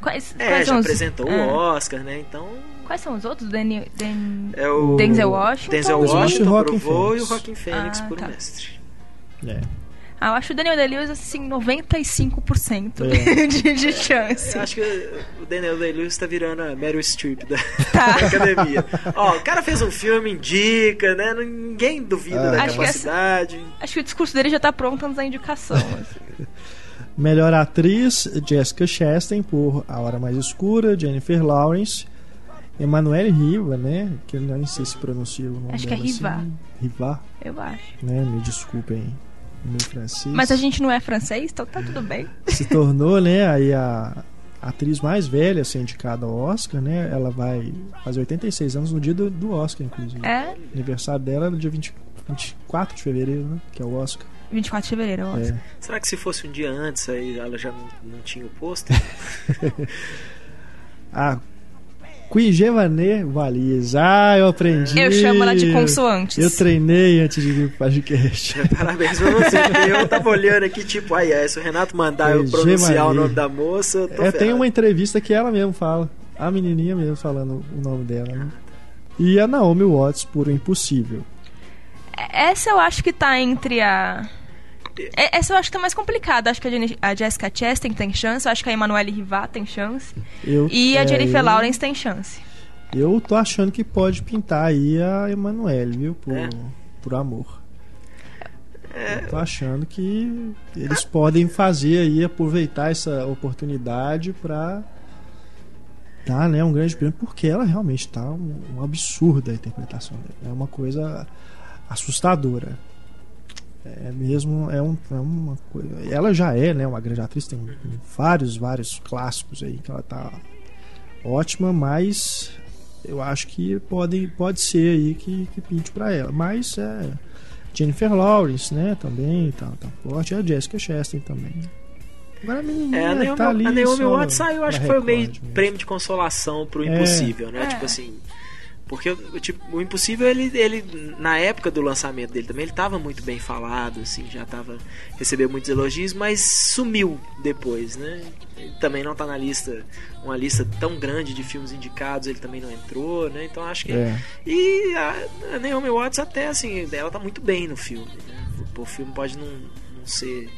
Quais, é quais já são os- apresentou é. o Oscar né então Quais são os outros? Daniel, Dan... é o Denzel Washington? Denzel e- Washington por voo e o. Joaquin Phoenix Ah, por tá. mestre É. Ah, eu acho o Daniel Day-Lewis, assim, 95% É. [laughs] de, de chance. Eu acho que o Daniel Day-Lewis tá virando a Meryl Streep da, [laughs] Tá. da academia. Ó, o cara fez um filme, indica, né? Ninguém duvida Ah. da Acho que essa- capacidade. Acho que o discurso dele já tá pronto antes da indicação. [laughs] assim. Melhor atriz, Jessica Chastain por A Hora Mais Escura, Jennifer Lawrence, Emanuele Riva, né? Que eu nem sei se pronuncia o nome Acho que é dela Riva. assim. Riva, Eu acho. né? Me desculpem o meu francês. Mas a gente não é francês, então tá tudo bem. se tornou, né, aí a atriz mais velha a ser indicada ao Oscar, né? Ela vai fazer 86 anos no dia do, do Oscar, inclusive. É Aniversário dela é no dia 20, 24 de fevereiro, né? Que é o Oscar. 24 de fevereiro, acho. É. Será que se fosse um dia antes, aí ela já não, não tinha o pôster? A [laughs] [laughs] Queen Gevané Valiz. Ah, eu aprendi. Eu chamo ela de consoantes. Eu treinei antes de vir pro podcast. [laughs] Parabéns pra você, [laughs] eu tava olhando aqui, tipo, aí, é, se o Renato mandar eu Foi pronunciar o nome da moça, eu tô É, tem uma entrevista que ela mesmo fala. A menininha mesmo falando o nome dela, né? E a Naomi Watts por O Impossível. Essa eu acho que tá entre a. É- Essa eu acho que tá mais complicada. Acho que a, a Jessica Chastain tem chance. Acho que a Emanuele Rivat tem chance. Eu, E a é, Jennifer eu- Lawrence tem chance. Eu tô achando que pode pintar aí a Emanuele, viu? Por, É. por amor. Eu tô achando que eles podem fazer aí, aproveitar essa oportunidade pra dar né, um grande prêmio, porque ela realmente tá um, um absurdo a interpretação dela. É uma coisa assustadora. É mesmo, é, um, é uma coisa. Ela já é, né, uma grande atriz, tem vários, vários clássicos aí que ela tá ótima, mas eu acho que pode, pode ser aí que, que pinte pra ela. Mas é. Jennifer Lawrence, né? Também tá, tá forte. E a Jessica Chastain também. Agora a menininha É, a Naomi, tá ali. a Naomi Watts saiu, acho que foi o meio mesmo. prêmio de consolação pro É. impossível, né? É. Tipo assim, Porque o- tipo, o Impossível, ele, ele, na época do lançamento dele também, ele tava muito bem falado, assim, já tava. recebeu muitos elogios, mas sumiu depois, né? Ele também não tá na lista, uma lista tão grande de filmes indicados, ele também não entrou, né? Então acho que. É. E a, a Naomi Watts até assim, ela tá muito bem no filme, né? O, o filme pode não, não ser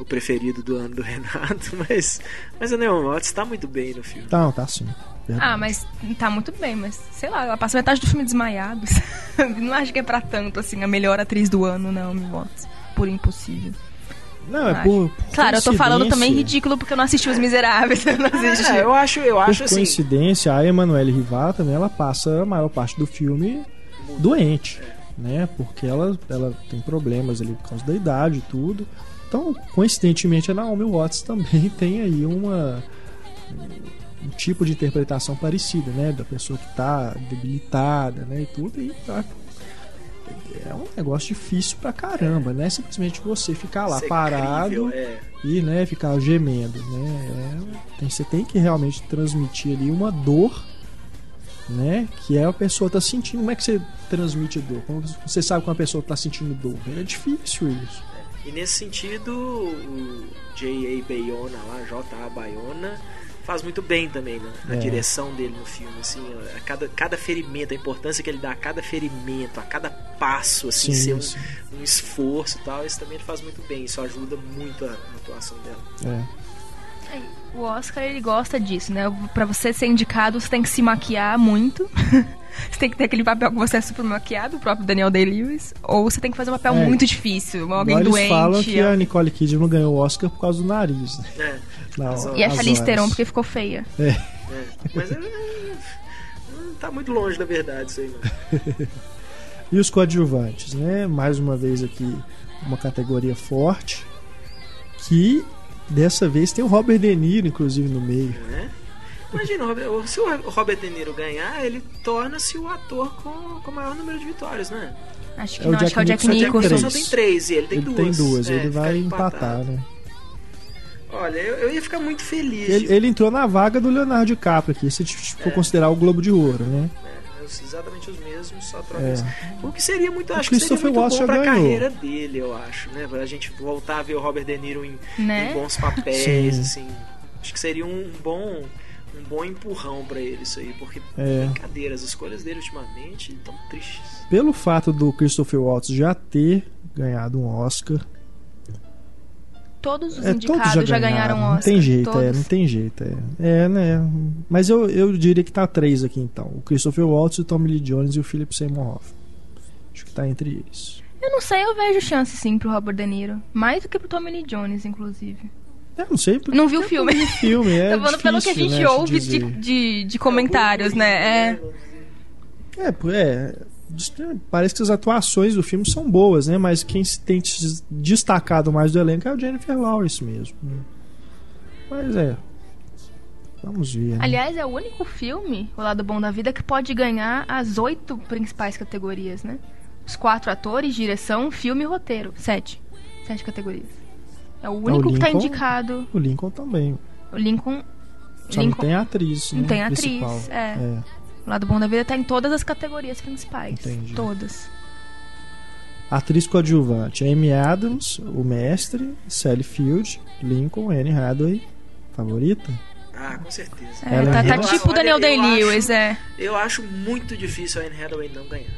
o preferido do ano do [laughs] Renato, mas, mas a Naomi Watts tá muito bem no filme. Tá, tá sim. Verdade. Ah, mas tá muito bem, mas sei lá, ela passa metade do filme desmaiados. [laughs] não acho que é pra tanto, assim, a melhor atriz do ano, não, me votos. Por impossível. Não, é por, por Claro, eu tô falando também cidículo porque eu não assisti Os Miseráveis. Eu não assisti. É, eu acho, eu Por acho assim. coincidência, a Emanuele Rivar também ela passa a maior parte do filme doente, né? Porque ela, ela tem problemas ali por causa da idade e tudo. Então, coincidentemente, a Naomi Watts também [laughs] tem aí uma um tipo de interpretação parecida, né? Da pessoa que tá debilitada, né? E tudo. E tá- é um negócio difícil pra caramba, né? Simplesmente você ficar lá ser parado crível, é. e né, ficar gemendo, né? É, tem, você tem que realmente transmitir ali uma dor, né? Que é a pessoa tá sentindo. Como é que você transmite dor? Como você sabe como a pessoa tá sentindo dor? É difícil isso. E nesse sentido, o J.A. Bayona lá, J.A. Bayona, faz muito bem também né, na É. direção dele no filme. Assim, a cada, cada ferimento, a importância que ele dá a cada ferimento, a cada passo, assim, Sim, ser um, sim. um esforço e tal, isso também ele faz muito bem. Isso ajuda muito a, a atuação dela. É. O Oscar, ele gosta disso, né? Pra você ser indicado, você tem que se maquiar muito. [laughs] você tem que ter aquele papel que você é super maquiado, o próprio Daniel Day-Lewis. Ou você tem que fazer um papel É. muito difícil, alguém Agora doente. eles falam que é- a Nicole Kidman ganhou o Oscar por causa do nariz. Né? É, E a Charlize. Theron, porque ficou feia. É. é. Mas é, não tá muito longe da verdade isso aí, não. [laughs] E os coadjuvantes, né? Mais uma vez aqui, uma categoria forte. Que dessa vez tem o Robert De Niro, inclusive, no meio. né? Imagina, o Robert- se o Robert De Niro ganhar, ele torna-se o ator com, com o maior número de vitórias, né? Acho que É o não, acho Jack que é o Jack Nicholson, só tem três e ele tem ele duas. tem duas, É, ele vai empatar, né? Olha, eu, eu ia ficar muito feliz. Ele, de- ele entrou na vaga do Leonardo DiCaprio aqui, se for considerar o Globo de Ouro, né? É, exatamente os mesmos, só troca É. isso. O que seria muito, O acho que seria muito Waltz bom pra ganhou. carreira dele, eu acho, né? Pra gente voltar a ver o Robert De Niro em, Né? em bons papéis, Sim. assim. Acho que seria um bom um bom empurrão pra ele isso aí, porque É. brincadeira, as escolhas dele ultimamente estão tristes. Pelo fato do Christopher Waltz já ter ganhado um Oscar, Todos os é, todos indicados já já ganharam Não Oscar. tem jeito, é, todos. não tem jeito. É, é né? Mas eu, eu diria que tá três aqui então: o Christopher Waltz, o Tommy Lee Jones e o Philip Seymour Hoffman. Acho que tá entre eles. Eu não sei, eu vejo chance sim pro Robert De Niro. Mais do que pro Tommy Lee Jones, inclusive. Eu não sei porque. Não vi o filme. O [laughs] filme é Tô falando pelo que a difícil, gente né, ouve de, de, de comentários, né? É. É, é. Parece que as atuações do filme são boas, né? Mas quem se tem destacado mais do elenco é o Jennifer Lawrence mesmo. né? Mas é. Vamos ver. Né? Aliás, é o único filme, O Lado Bom da Vida, que pode ganhar as oito principais categorias, né? Os quatro atores, direção, filme e roteiro. Sete. Sete categorias. É o único que tá Lincoln- indicado. O Lincoln também. O Lincoln. Só não Lincoln tem atriz. Não né, tem atriz, principal. é. O Lado Bom da Vida tá em todas as categorias principais. Entendi. Todas. Atriz coadjuvante: Amy Adams, o mestre, Sally Field, Lincoln, Anne Hathaway. Favorita? Ah, com certeza. É, Ela tá, é tá boa. tipo o Daniel Day-Lewis, é. Eu acho muito difícil a Anne Hathaway não ganhar.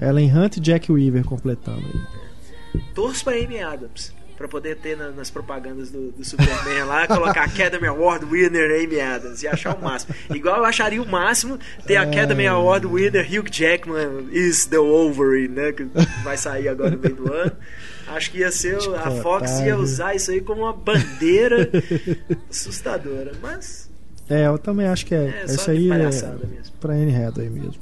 Ellen Hunt e Jack Weaver completando aí. Torço pra Amy Adams. Pra poder ter na- nas propagandas do, do Superman lá, colocar [laughs] Academy Award winner Amy Adams e achar o máximo. Igual eu acharia o máximo ter Academy Award winner Hugh Jackman is the Wolverine, né? Que vai sair agora no meio do ano. Acho que ia ser. A Fox ia usar isso aí como uma bandeira assustadora. Mas É, eu também acho que é. é de aí é mesmo. pra Anne Hathaway mesmo.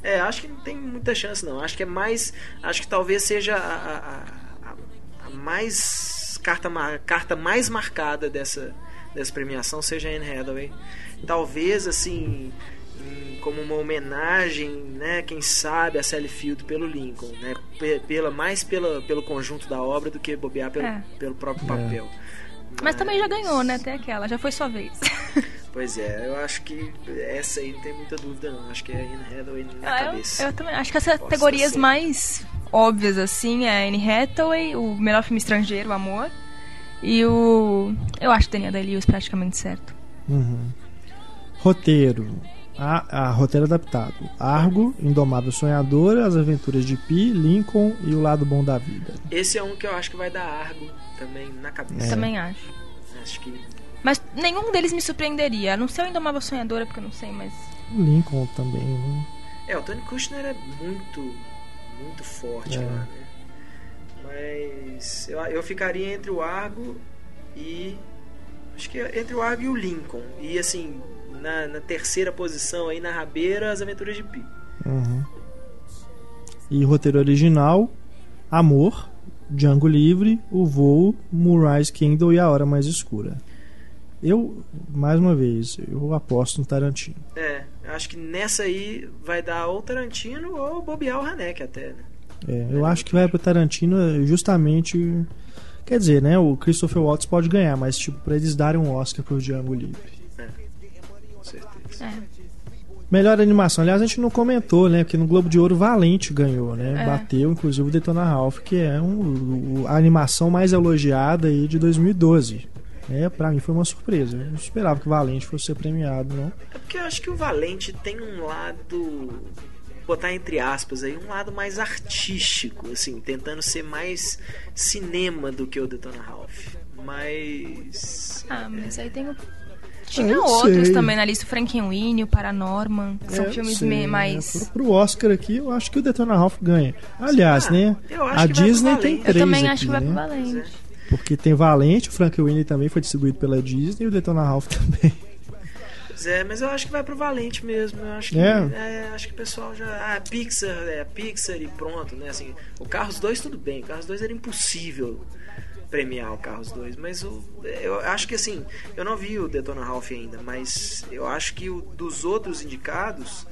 É, acho que não tem muita chance não. Acho que é mais, acho que talvez seja a- a mais carta carta mais marcada dessa dessa premiação seja a Anne Hathaway. Talvez assim, como uma homenagem, né, quem sabe a Sally Field pelo Lincoln, né, pe- pela mais pela, pelo conjunto da obra do que bobear pelo, É. pelo próprio papel. Mas também já ganhou, né? Até aquela, já foi sua vez. [laughs] Pois é, eu acho que essa aí não tem muita dúvida não. Acho que é Anne Hathaway na Ah, eu, cabeça. eu também acho que as Posso categorias ser. mais óbvias assim é Anne Hathaway, o melhor filme estrangeiro, o Amor, e o eu acho Daniel Day-Lewis praticamente certo. Uhum. Roteiro. A, a roteiro adaptado. Argo, Indomável Sonhadora, As Aventuras de Pi, Lincoln e O Lado Bom da Vida. Esse é um que eu acho que vai dar Argo também na cabeça. Também acho. Acho que Mas nenhum deles me surpreenderia. A não ser o Indomável Sonhadora, porque eu não sei, mas. Lincoln também, né? É, o Tony Kushner é muito, muito forte É. lá, né? Mas eu, eu ficaria entre o Argo e. Acho que entre o Argo e o Lincoln. E assim, na, na terceira posição aí na rabeira, as aventuras de Pi. Uhum. E roteiro original: Amor, Django Livre, O Voo, Moonrise Kingdom e A Hora Mais Escura. Eu, mais uma vez, eu aposto no Tarantino. É, eu acho que nessa aí vai dar ou Tarantino ou bobear o Haneck até, né? É, eu acho que vai pro Tarantino é, justamente. Quer dizer, né? O Christopher Waltz pode ganhar, mas tipo, pra eles darem um Oscar pro Django Livre. Com certeza. É. Melhor animação. Aliás, a gente não comentou, né? Porque no Globo de Ouro Valente ganhou, né? É. Bateu, inclusive, o Detona Ralph, que é um, a animação mais elogiada aí de 2012. É, pra mim foi uma surpresa. Eu não esperava que Valente fosse ser premiado, não. É porque eu acho que o Valente tem um lado. Botar entre aspas aí, um lado mais artístico, assim, tentando ser mais cinema do que o Detona Ralph. Mas. Ah, mas aí tem o. Tinha eu outros sei. também na lista, o Frankenweenie, o Paranorman, são É, eu filmes sei, né? mais. Pro, pro Oscar aqui, eu acho que o Detona Ralph ganha. Aliás, Ah, né? A Disney tem Valente. Eu três também aqui, acho que vai pro né? Valente. Porque tem Valente, o Frank Winnie também foi distribuído pela Disney e o Detona Ralph [laughs] também. Pois é, mas eu acho que vai pro Valente mesmo. Eu acho que, É? é, acho que o pessoal já. Ah, Pixar, é Pixar e pronto, né? Assim, o Carros 2 tudo bem, o Carros 2 era impossível premiar o Carros 2, mas o, eu acho que assim, eu não vi o Detona Ralph ainda, mas eu acho que o, dos outros indicados,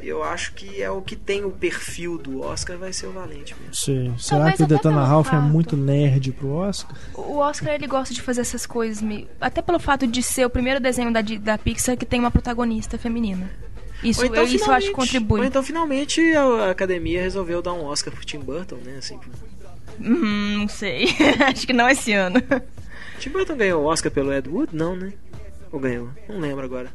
eu acho que é o que tem o perfil do Oscar vai ser o Valente mesmo. Sei. Será Talvez que o Detona Ralph é fato. muito nerd pro Oscar? O Oscar ele gosta de fazer essas coisas, meio- até pelo fato de ser o primeiro desenho da, da Pixar que tem uma protagonista feminina. Isso, Ou então, eu, isso eu acho que contribui. Ou então finalmente a academia resolveu dar um Oscar pro Tim Burton, né? Assim, Hum, não sei. [laughs] acho que não esse ano. Tim Burton ganhou o Oscar pelo Ed Wood? Não, né? Ou ganhou? Não lembro agora.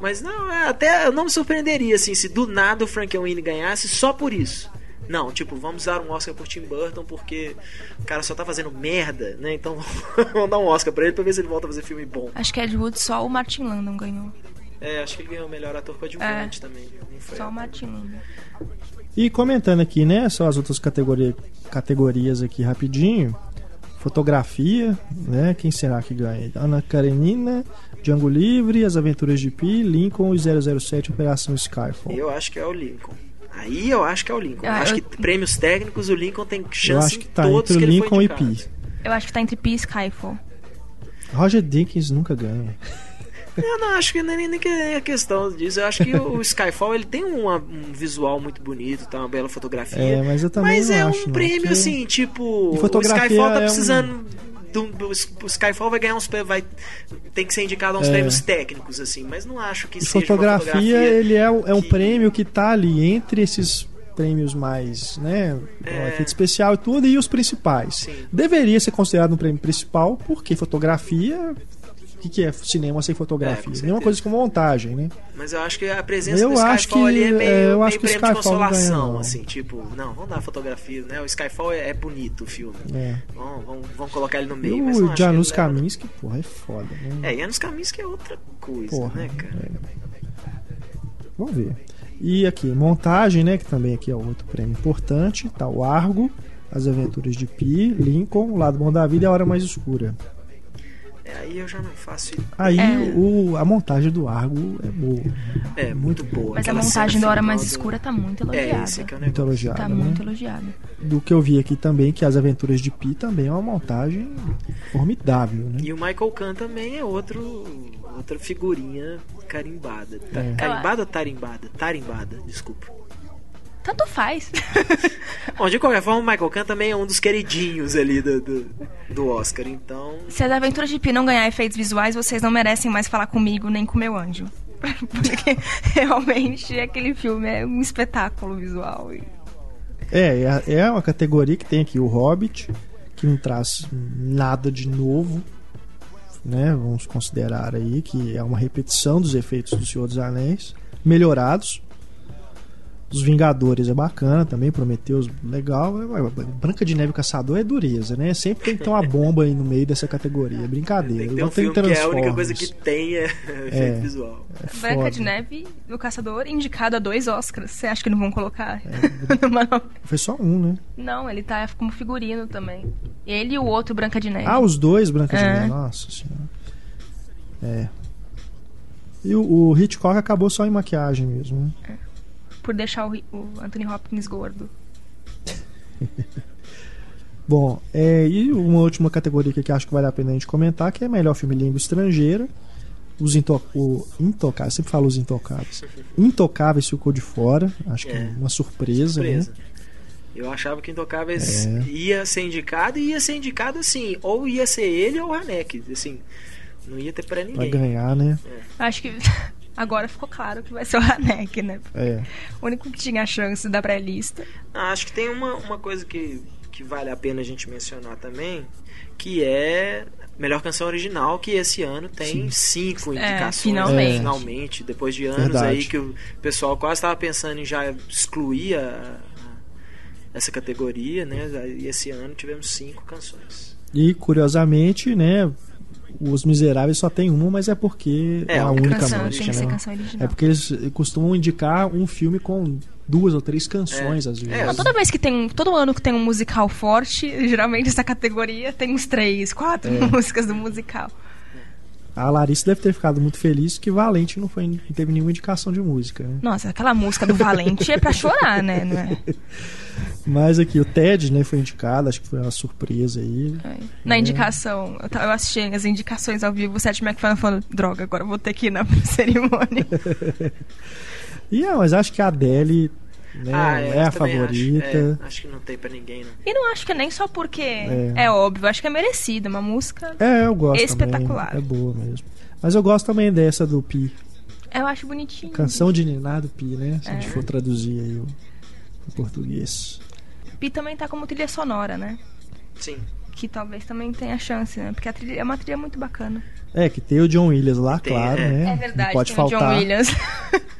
Mas não, é, até eu não me surpreenderia assim se do nada o Frankenweenie ganhasse só por isso. Não, tipo, vamos dar um Oscar por Tim Burton porque o cara só tá fazendo merda, né? Então [laughs] vamos dar um Oscar pra ele pra ver se ele volta a fazer filme bom. Acho que Ed Wood só o Martin Landon ganhou. É, acho que ele ganhou o melhor ator coadjuvante também. Não foi Só o. Martin Landon. E comentando aqui, né, só as outras categoria, categorias aqui rapidinho. Fotografia, né? Quem será que ganha? Ana Karenina, Django Livre, As Aventuras de Pi, Lincoln e 007 Operação Skyfall. Eu acho que é o Lincoln. Aí eu acho que é o Lincoln. Ah, acho eu- que prêmios técnicos o Lincoln tem Eu chance acho que tá em todos entre o que ele Lincoln foi e. Pi. Eu acho que tá entre Pi e Skyfall. Roger Dickens nunca ganha. [laughs] Eu não acho que nem, nem que é questão disso. Eu acho que o Skyfall ele tem uma- um visual muito bonito, tá? Uma bela fotografia. É, mas eu também mas não é acho, um não, prêmio porque- assim, tipo. E O Skyfall tá é um- precisando. do- do- o Skyfall vai ganhar uns prêmios, vai tem que ser indicado a uns É. prêmios técnicos assim, mas não acho que E seja fotografia, fotografia ele é, um- é um que- prêmio que tá ali entre esses prêmios mais, né, É. efeito especial e tudo, e os principais. Sim. Deveria ser considerado um prêmio principal, porque fotografia. O que, que é cinema sem É, fotografia? com Nenhuma coisa com montagem, né? Mas eu acho que a presença Eu do Skyfall que- ali é meio, é, eu meio acho que o prêmio de Skyfall ganha, consolação, não. assim, tipo, não, vamos dar fotografia, né? O Skyfall é, é bonito o filme. É. Vamos, vamos, vamos colocar ele no E meio. não o que Janus ele leva- Kaminski, porra, é foda, né? É, e Anos Caminhos que é outra coisa, Porra, né, cara? é. Vamos ver. E aqui, montagem, né? Que também aqui é outro prêmio importante. Tá o Argo, As Aventuras de Pi, Lincoln, O Lado Bom da Vida e A Hora Mais Escura. É, aí eu já não faço ideia. Aí É. o, a montagem do Argo é boa. É, muito boa. Mas a Aquela montagem cena da Hora Mais do- Escura tá muito É, elogiada. esse que é o Muito elogiada. Tá né? muito elogiada. Do que eu vi aqui também, que As Aventuras de Pi também é uma montagem formidável, né? E o Michael Kahn também é outro, outra figurinha carimbada. Ta- É. Carimbada ou tarimbada? Tarimbada, desculpa. Tanto faz. [laughs] Bom, de qualquer forma, o Michael Kahn também é um dos queridinhos ali do, do, do Oscar, então. Se as aventuras de Pi não ganhar efeitos visuais, vocês não merecem mais falar comigo nem com meu anjo. [laughs] Porque realmente aquele filme é um espetáculo visual. e- É, é- é uma categoria que tem aqui o Hobbit, que não traz nada de novo, né? Vamos considerar aí que é uma repetição dos efeitos do Senhor dos Anéis, melhorados. Dos Vingadores é bacana também, Prometeus legal. É, Branca de Neve e o Caçador é dureza, né? Sempre tem que ter uma bomba aí no meio dessa categoria, é brincadeira. Tem que ter um filme que é a única coisa que tem é [laughs] efeito É. visual. É Branca foda. de Neve e o Caçador indicado a dois Oscars. Você acha que não vão colocar? [laughs] No- Foi só um, né? Não, ele tá como figurino também. Ele e o outro Branca de Neve. Ah, os dois Branca de É. Neve. Nossa senhora. É. E o, o Hitchcock acabou só em maquiagem mesmo, né? Por deixar o, o Anthony Hopkins gordo. [laughs] Bom, é, e uma última categoria que acho que vale a pena a gente comentar, que é melhor filme língua estrangeira. Os into, o Intocáveis, sempre falo os Intocáveis. Intocáveis ficou de fora, acho que É. uma surpresa, Surpresa. né? Eu achava que Intocáveis É. ia ser indicado e ia ser indicado assim, ou ia ser ele ou o Haneck, assim, não ia ter pra Pra ninguém. ganhar, né? Acho que [laughs] agora ficou claro que vai ser o Hanek, né? É. O único que tinha a chance da pré-lista. Ah, acho que tem uma, uma coisa que, que vale a pena a gente mencionar também, que é melhor canção original, que esse ano tem cinco É, indicações. finalmente. né? Finalmente, depois de anos Verdade. aí que o pessoal quase estava pensando em já excluir a- a- essa categoria, né? E esse ano tivemos cinco canções. E curiosamente, né? Os Miseráveis só tem uma, mas é porque é, É, a a única canção, música, tem que ser né? canção original. É porque eles costumam indicar um filme com duas ou três canções, às vezes. É, toda vez que tem um, todo ano que tem um musical forte, geralmente essa categoria tem uns três, quatro É. [laughs] músicas do musical. A Larissa deve ter ficado muito feliz que Valente não, foi, não teve nenhuma indicação de música, né? Nossa, aquela música do Valente é pra chorar, né? Não é? [laughs] Mas aqui o Ted, né, foi indicado, acho que foi uma surpresa aí. Na indicação, eu, assisti as indicações ao vivo, o Seth MacFarlane falando, droga, agora eu vou ter que ir na [laughs] cerimônia. [laughs] E é, mas acho que a Adele né, Ah, é, a favorita. Acho, é, acho que não tem pra ninguém, não. E não acho que é nem só porque É. é, óbvio, acho que é merecido, uma música. É, eu gosto Espetacular. também. É boa mesmo. Mas eu gosto também dessa do Pi. Eu acho bonitinho. Canção de Ninar do Pi, né? Se a gente É. for traduzir aí o, o português. Pi também tá como trilha sonora, né? Sim. Que talvez também tenha chance, né? Porque a trilha é uma trilha muito bacana. É, que tem o John Williams lá, Tem, claro, é. né? É verdade, Não pode tem o faltar. John Williams. [laughs]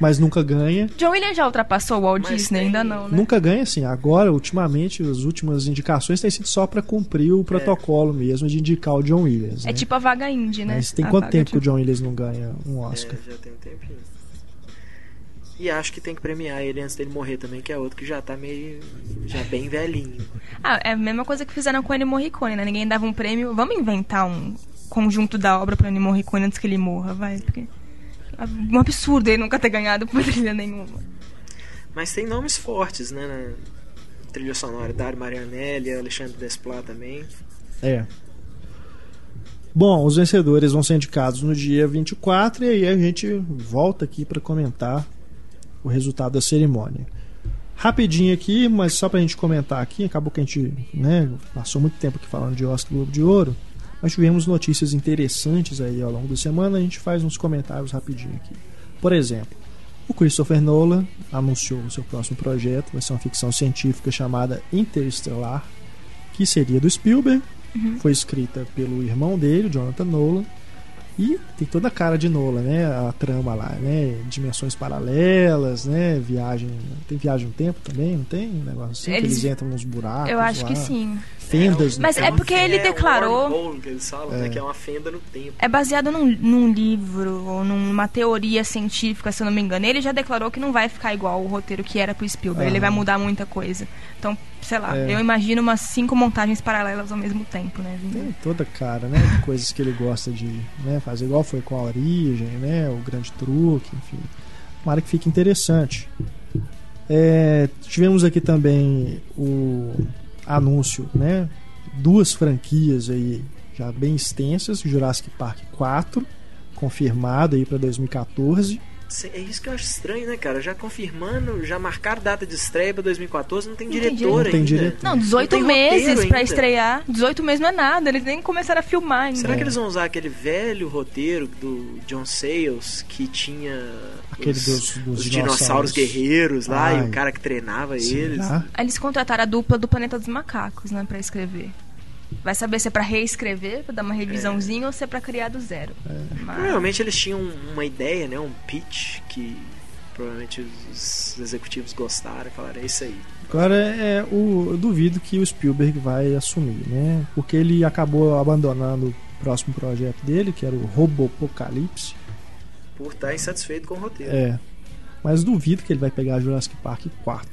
Mas nunca ganha. John Williams já ultrapassou o Walt Mas Disney, tem- ainda não, né? Nunca ganha, assim. Agora, ultimamente, as últimas indicações têm sido só pra cumprir o protocolo mesmo de indicar o John Williams. É né? tipo a vaga indie, né? Mas tem A quanto tempo que o John Williams não ganha um Oscar? É, já tem um tempinho. E acho que tem que premiar ele antes dele morrer também, que é outro que já tá meio. já bem velhinho. Ah, é a mesma coisa que fizeram com o Ennio Morricone, né? Ninguém dava um prêmio. Vamos inventar um conjunto da obra pro Ennio Morricone antes que ele morra, vai. Porque... Um absurdo ele nunca ter ganhado por trilha nenhuma. Mas tem nomes fortes, né? Na trilha sonora. Dario Marianelli, Alexandre Desplat também. É. Bom, os vencedores vão ser indicados no dia 24 e aí a gente volta aqui para comentar o resultado da cerimônia. Rapidinho aqui, mas só pra gente comentar aqui, acabou que a gente né, passou muito tempo aqui falando de Oscar Globo de Ouro, mas tivemos notícias interessantes aí ao longo da semana, a gente faz uns comentários rapidinho aqui. Por exemplo, o Christopher Nolan anunciou o seu próximo projeto, vai ser uma ficção científica chamada Interestelar, que seria do Spielberg, foi escrita pelo irmão dele, Jonathan Nolan. E tem toda a cara de Nolan, né? A trama lá, né? Dimensões paralelas, né? Viagem. Tem viagem no tempo também, não tem? Um negócio assim? que Eles- eles entram nos buracos. Eu acho lá, que sim. Fendas no Mas é tempo. porque ele um declarou- wormhole que eles falam, né? Que é uma fenda no tempo. É baseado num, num livro ou numa teoria científica, se eu não me engano. Ele já declarou que não vai ficar igual o roteiro que era pro Spielberg. Ele Aham. vai mudar muita coisa. Então, sei lá, É. eu imagino umas cinco montagens paralelas ao mesmo tempo, né? vindo. Tem toda a cara, né? De coisas que ele gosta de né, fazer, igual foi com a origem, né? O grande truque, enfim. Tomara que fique interessante. É, tivemos aqui também o anúncio, né? Duas franquias aí já bem extensas, Jurassic Park 4, confirmado aí para 2014. É isso que eu acho estranho, né, cara? Já confirmando, já marcaram data de estreia pra 2014, não tem diretor. Não tem ainda. diretor. Não, 18 Não meses ainda. estrear. 18 meses não é nada, eles nem começaram a filmar ainda. Será que eles vão usar aquele velho roteiro do John Sayles que tinha Aquele os, dos- dos os dinossauros. dinossauros guerreiros lá e Ai. o cara que treinava eles? Será? Aí Eles contrataram a dupla do Planeta dos Macacos, né, pra escrever. Vai saber se é pra reescrever, pra dar uma revisãozinha, ou se é pra criar do zero. Mas- Provavelmente eles tinham uma ideia, né, um pitch que provavelmente os executivos gostaram e falaram, é isso aí. Agora, é, o, eu duvido que o Spielberg vai assumir, né? Porque ele acabou abandonando o próximo projeto dele, que era o Robopocalipse. Por estar insatisfeito com o roteiro. É. Mas duvido que ele vai pegar Jurassic Park 4.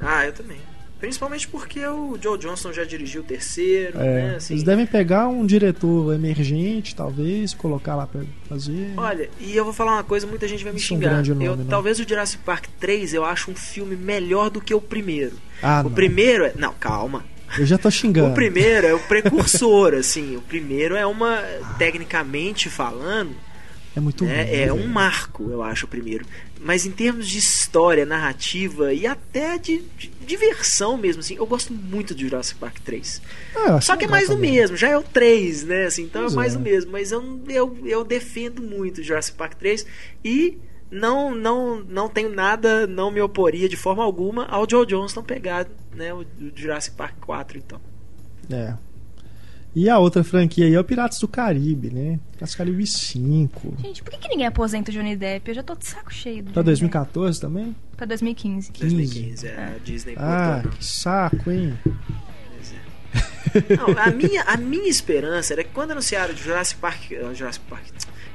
Ah, eu também. Principalmente porque o Joe Johnston já dirigiu o terceiro, É, né? Assim, Eles devem pegar um diretor emergente, talvez, colocar lá pra fazer. Olha, e eu vou falar uma coisa, muita gente vai me Isso é um xingar. grande nome, eu, né? talvez o Jurassic Park 3 eu acho um filme melhor do que o primeiro. ah, o não. primeiro é. Não, calma. Eu já tô xingando. O primeiro é o precursor, [laughs] assim. O primeiro é uma. Tecnicamente falando, É muito né, bom. é né, um marco, eu acho, o primeiro. Mas em termos de história, narrativa e até de, de diversão mesmo, assim, eu gosto muito de Jurassic Park 3. Ah, Só que é mais do mesmo, já é o 3, né? Assim, então Pois é mais é. do mesmo. Mas eu, eu, eu defendo muito Jurassic Park 3 e não, não, não tenho nada, não me oporia de forma alguma ao Joe Johnston pegar né, o, o Jurassic Park 4, então. É. E a outra franquia aí é o Piratas do Caribe, né? Piratas do Caribe 5. Gente, por que, que ninguém apossenta o Johnny Depp? Eu já tô de saco cheio do Pra Johnny 2014 também? Depp. Pra 2015. 2015, é, a Disney Ah, que saco, hein? Não, a minha, a minha esperança era que quando anunciaram Jurassic Park, eh, Jurassic Park,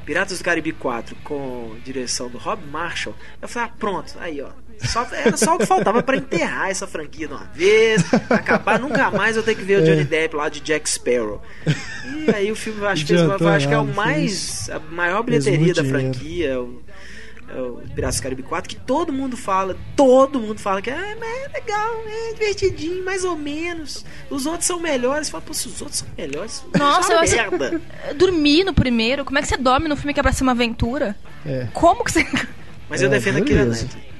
Piratas do Caribe 4 com direção do Rob Marshall, eu falei, ah, pronto, aí ó. Só, era só o que faltava pra enterrar essa franquia de uma vez, acabar, nunca mais eu ter que ver o É. Johnny Depp lá de Jack Sparrow. E aí o filme eu acho, que Adiantou acho que é o mais. a maior bilheteria da franquia. O, é o Piratas do Caribe 4, que todo mundo fala, todo mundo fala que é, mas é legal, é divertidinho, mais ou menos. Os outros são melhores. Fala, pô, se os outros são melhores, Nossa, é merda. [laughs] Eu Dormi no primeiro. Como é que você dorme no filme que é pra ser uma aventura? É. Como que você. Mas eu É, defendo a Kira beleza. Knightley.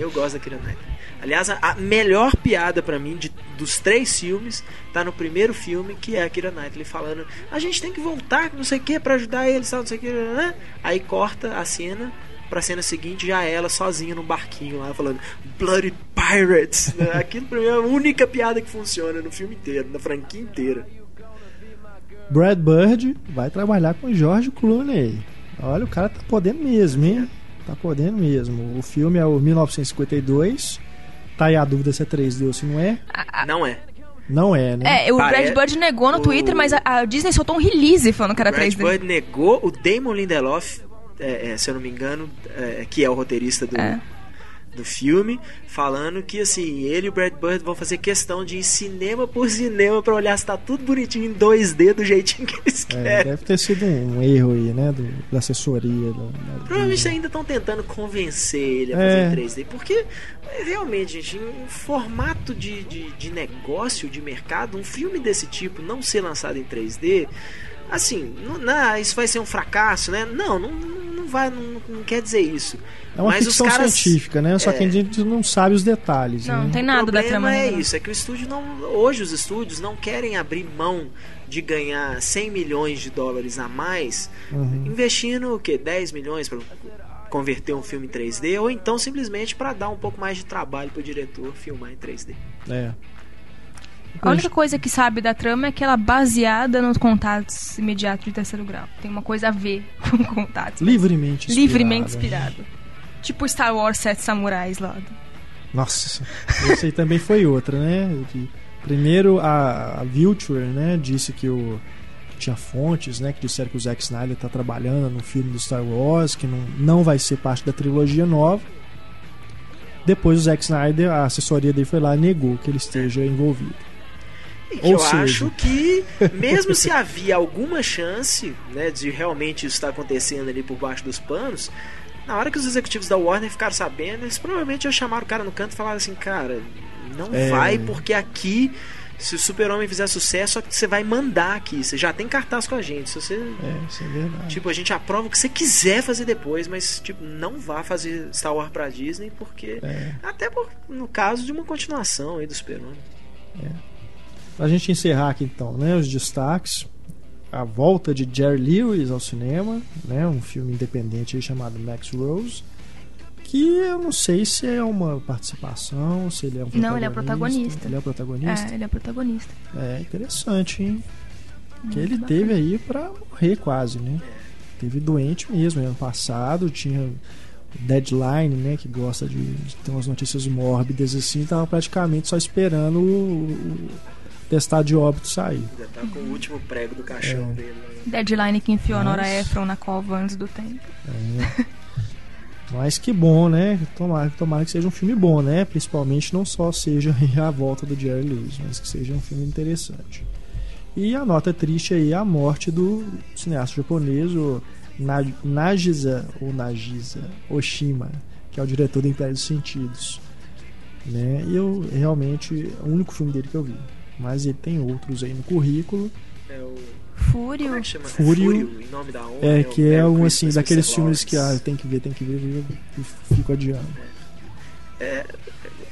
Eu gosto da Kira Knightley. Aliás, a, melhor piada pra mim de, dos três filmes tá no primeiro filme, que é a Kira Knightley falando: a gente tem que voltar, não sei o que, pra ajudar eles, tal, não sei o que. né? Aí corta a cena. Pra cena seguinte, já ela sozinha no barquinho lá, falando Bloody Pirates. né? [laughs] Aquilo pra mim é a única piada que funciona no filme inteiro, na franquia inteira. Brad Bird vai trabalhar com George Clooney. Olha, o cara tá podendo mesmo, hein? Tá podendo mesmo. O filme é o 1952. Tá aí a dúvida se é 3D ou se não é. Não é. Não é, né? É, o Pare- Brad Bird negou no o- Twitter, mas a, a Disney soltou um release falando que era Brad 3D. Bird negou o Damon Lindelof, é, é, se eu não me engano, é, que é o roteirista do, É. do filme, falando que assim, ele e o Brad Bird vão fazer questão de ir cinema por cinema pra olhar se tá tudo bonitinho em 2D do jeitinho que eles É, querem. deve ter sido um erro aí, né? do- da assessoria. da- da Provavelmente ainda estão tentando convencer ele a É. fazer em 3D, porque realmente, gente, em formato de, de, de negócio, de mercado, um filme desse tipo não ser lançado em 3D, assim, não, não, isso vai ser um fracasso, né? Não, não, não vai, não, não quer dizer isso. É uma Mas ficção caras, científica, né? Só que é. a gente não sabe os detalhes. Não, né? não tem O nada da problema trama. é revelada. isso, é que o estúdio não. Hoje os estúdios não querem abrir mão de ganhar 100 milhões de dólares a mais, Uhum. investindo o quê? 10 milhões para converter um filme em 3D, ou então simplesmente para dar um pouco mais de trabalho pro diretor filmar em 3D. É. A única coisa que sabe da trama é que ela é baseada nos contatos imediatos de terceiro grau. Tem uma coisa a ver [laughs] com contatos. Livremente inspirada. Livremente inspirado. Tipo Star Wars Sete Samurais lá. Nossa, esse aí também foi outra, né? Primeiro a, a Vulture, né, disse que o que tinha fontes, né, que disseram que o Zack Snyder tá trabalhando no filme do Star Wars, que não, não vai ser parte da trilogia nova. Depois o Zack Snyder, a assessoria dele foi lá e negou que ele esteja envolvido. E que Ou eu seja- acho que, [laughs] mesmo se havia alguma chance né, de realmente isso estar acontecendo ali por baixo dos panos, na hora que os executivos da Warner ficaram sabendo, eles provavelmente iam chamar o cara no canto e falar assim, cara, não É. vai porque aqui Se o Super-Homem fizer sucesso, você vai mandar aqui. Você já tem cartaz com a gente. Se você. É, isso é verdade. Tipo, a gente aprova o que você quiser fazer depois, mas, tipo, não vá fazer Star Wars pra Disney, porque. É. Até por, no caso de uma continuação aí do Super-Homem. Pra gente encerrar aqui então, né, os destaques. A volta de Jerry Lewis ao cinema, né, um filme independente chamado Max Rose. Que eu não sei se é uma participação, se ele é um Não, ele é protagonista. Ele é o protagonista? É, ele é protagonista. É, interessante, hein? Que Muito ele bacana. teve aí pra morrer quase, né? Teve doente mesmo. Ano passado tinha o Deadline, né? Que gosta de, de ter umas notícias mórbidas assim. Tava praticamente só esperando o, o testado de óbito sair. Ainda tá com o último prego do caixão É. dele. né? Deadline que enfiou a Nora. Ephron na cova antes do tempo. É. Mas que bom, né? Tomara, tomara que seja um filme bom, né? Principalmente não só seja [laughs] a volta do Jerry Lewis, mas que seja um filme interessante. E a nota triste aí é a morte do cineasta japonês, o Na- Nagisa ou Nagisa Oshima, que é o diretor do Império dos Sentidos. Né? E eu realmente é o único filme dele que eu vi. Mas ele tem outros aí no currículo. É o. Fúrio. Como é que chama? Fúrio. Fúrio, em nome da honra. É, né? que é Merry um assim, daqueles Mr. filmes que ah, tem que ver, tem que ver, e fico adiando.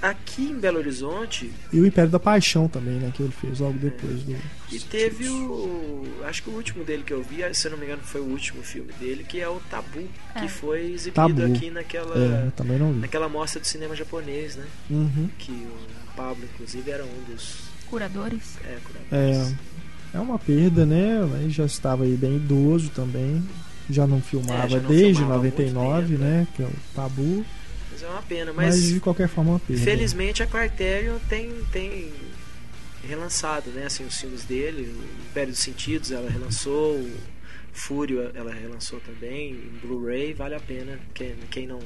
Aqui em Belo Horizonte, E o Império da Paixão também, né? Que ele fez logo depois do. E teve o. Acho que o último dele que eu vi, se eu não me engano, foi o último filme dele, que é o Tabu, É. que foi exibido Tabu. aqui naquela. É, também não vi. Naquela mostra do cinema japonês, né? Uhum. Que o Pablo, inclusive, era um dos Curadores. é, É, curadores. é uma perda, né? Ele já estava aí bem idoso também. Já não filmava É, já não desde filmava há muito 99, tempo, né? Que é o tabu. Mas é uma pena, Mas, mas, de qualquer forma é uma perda. felizmente a Criterion tem, tem relançado, né? Assim, os filmes dele, o Império dos Sentidos ela relançou, o Fúrio ela relançou também, em Blu-ray, vale a pena. Quem, quem não,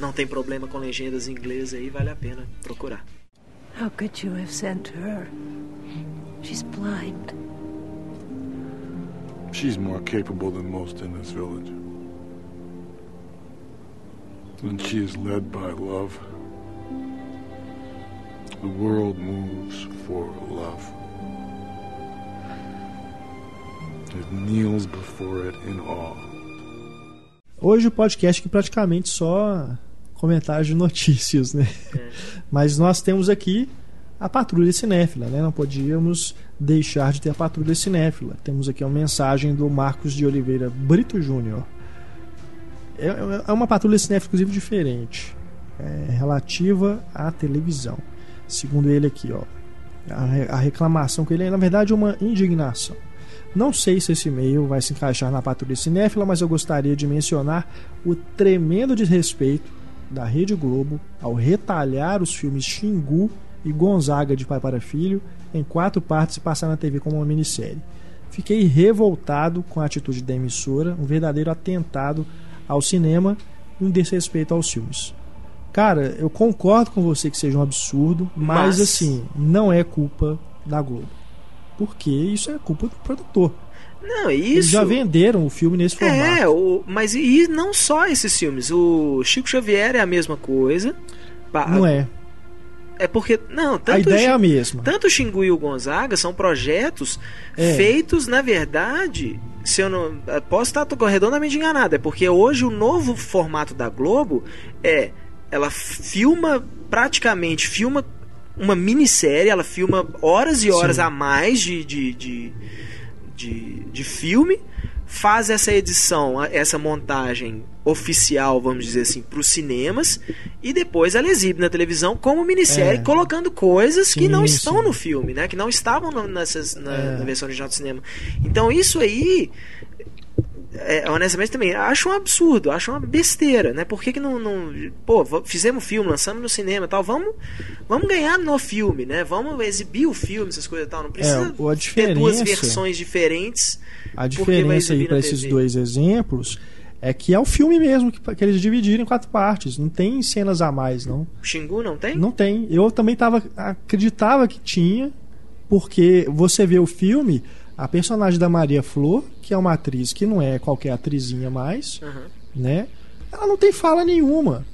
não tem problema com legendas em inglês aí, vale a pena procurar. How could you have sent her? She's blind. She's more capable than most in this village. And she is led by love. The world moves for love. It kneels before it in awe. Hoje o podcast que praticamente só comentários de notícias, né? É. Mas nós temos aqui a Patrulha Cinéfila, né? Não podíamos deixar de ter a Patrulha Cinéfila. Temos aqui uma mensagem do Marcos de Oliveira Brito Júnior. É, é uma Patrulha Cinéfila, inclusive, diferente. É relativa à televisão. Segundo ele aqui, ó. A, a reclamação que ele é, na verdade, uma indignação. Não sei se esse e-mail vai se encaixar na Patrulha Cinéfila, mas eu gostaria de mencionar o tremendo desrespeito da Rede Globo ao retalhar os filmes Xingu e Gonzaga de Pai para Filho em quatro partes e passar na TV como uma minissérie. Fiquei revoltado com a atitude da emissora, um verdadeiro atentado ao cinema e um desrespeito aos filmes. Cara, eu concordo com você que seja um absurdo, mas, Mas- assim, não é culpa da Globo. Porque isso é culpa do produtor. Não, Eles isso. já venderam o filme nesse formato. É, o, mas e, e não só esses filmes. O Chico Xavier é a mesma coisa. Não é. É porque. Não, tanto A ideia é o, a mesma. Tanto o Xingu e o Gonzaga são projetos É. feitos, na verdade. Se eu não. Posso estar redondamente enganado. É porque hoje o novo formato da Globo é. Ela filma praticamente. Filma uma minissérie, ela filma horas e horas Sim. a mais de, de, de, de, de filme, faz essa edição, essa montagem oficial, vamos dizer assim, para os cinemas, e depois ela exibe na televisão como minissérie, É. colocando coisas que Sim, não estão sim. no filme, né? Que não estavam no- nessas, na, É. na versão original do cinema. Então isso aí. É, honestamente também acho um absurdo, acho uma besteira, né? Por que, que não, não- Pô, fizemos filme, lançamos no cinema e tal, vamos, vamos ganhar no filme, né? Vamos exibir o filme, essas coisas e tal. Não precisa É, ter duas versões diferentes. A diferença aí para esses dois exemplos é que é o filme mesmo que, que eles dividiram em quatro partes. Não tem cenas a mais, não. Xingu não tem? Não tem. Eu também tava, acreditava que tinha, porque você vê o filme, a personagem da Maria Flor, que é uma atriz que não é qualquer atrizinha mais, Aham. né? Ela não tem fala nenhuma.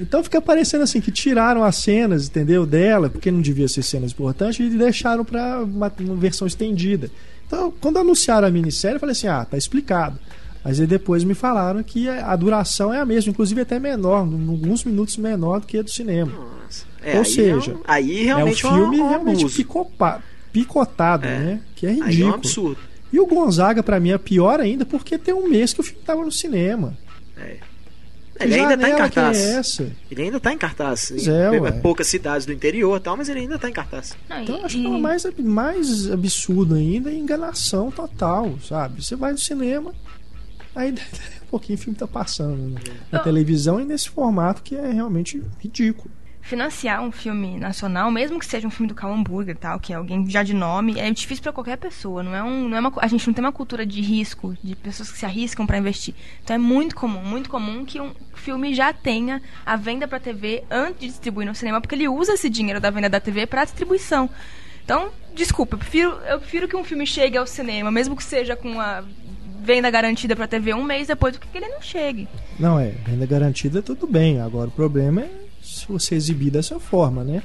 Então fica parecendo assim que tiraram as cenas, entendeu? Dela, porque não devia ser cenas importantes, e deixaram pra uma, uma versão estendida. Então, quando anunciaram a minissérie, eu falei assim: ah, tá explicado. Mas aí depois me falaram que a duração é a mesma, inclusive até menor, alguns minutos menor do que a do cinema. Nossa. É, Ou aí seja, é um- aí É um realmente filme um realmente. Picotado, É. né? Que é Aí é um ridículo. absurdo. e o Gonzaga, pra mim, é pior ainda porque tem um mês que o filme tava no cinema. É. Ele ainda tá em cartaz. é? Ele ainda tá em cartaz. Pois Em é, ué. poucas cidades do interior e tal, mas ele ainda tá em cartaz. Não, Então eu acho que é o mais, mais absurdo ainda é enganação total, sabe? Você vai no cinema, aí [laughs] um pouquinho o filme tá passando na Não. televisão e nesse formato que é realmente ridículo. Financiar um filme nacional, mesmo que seja um filme do Cal Hambúrguer e tal, que é alguém já de nome, é difícil pra qualquer pessoa. Não é um, não é uma, a gente não tem uma cultura de risco, de pessoas que se arriscam pra investir. Então é muito comum, muito comum que um filme já tenha a venda pra TV antes de distribuir no cinema, porque ele usa esse dinheiro da venda da TV pra distribuição. Então, desculpa, eu prefiro, eu prefiro que um filme chegue ao cinema, mesmo que seja com a venda garantida pra TV um mês depois, do que ele não chegue. Não é, renda garantida tudo bem. Agora o problema é se você exibir dessa forma, né?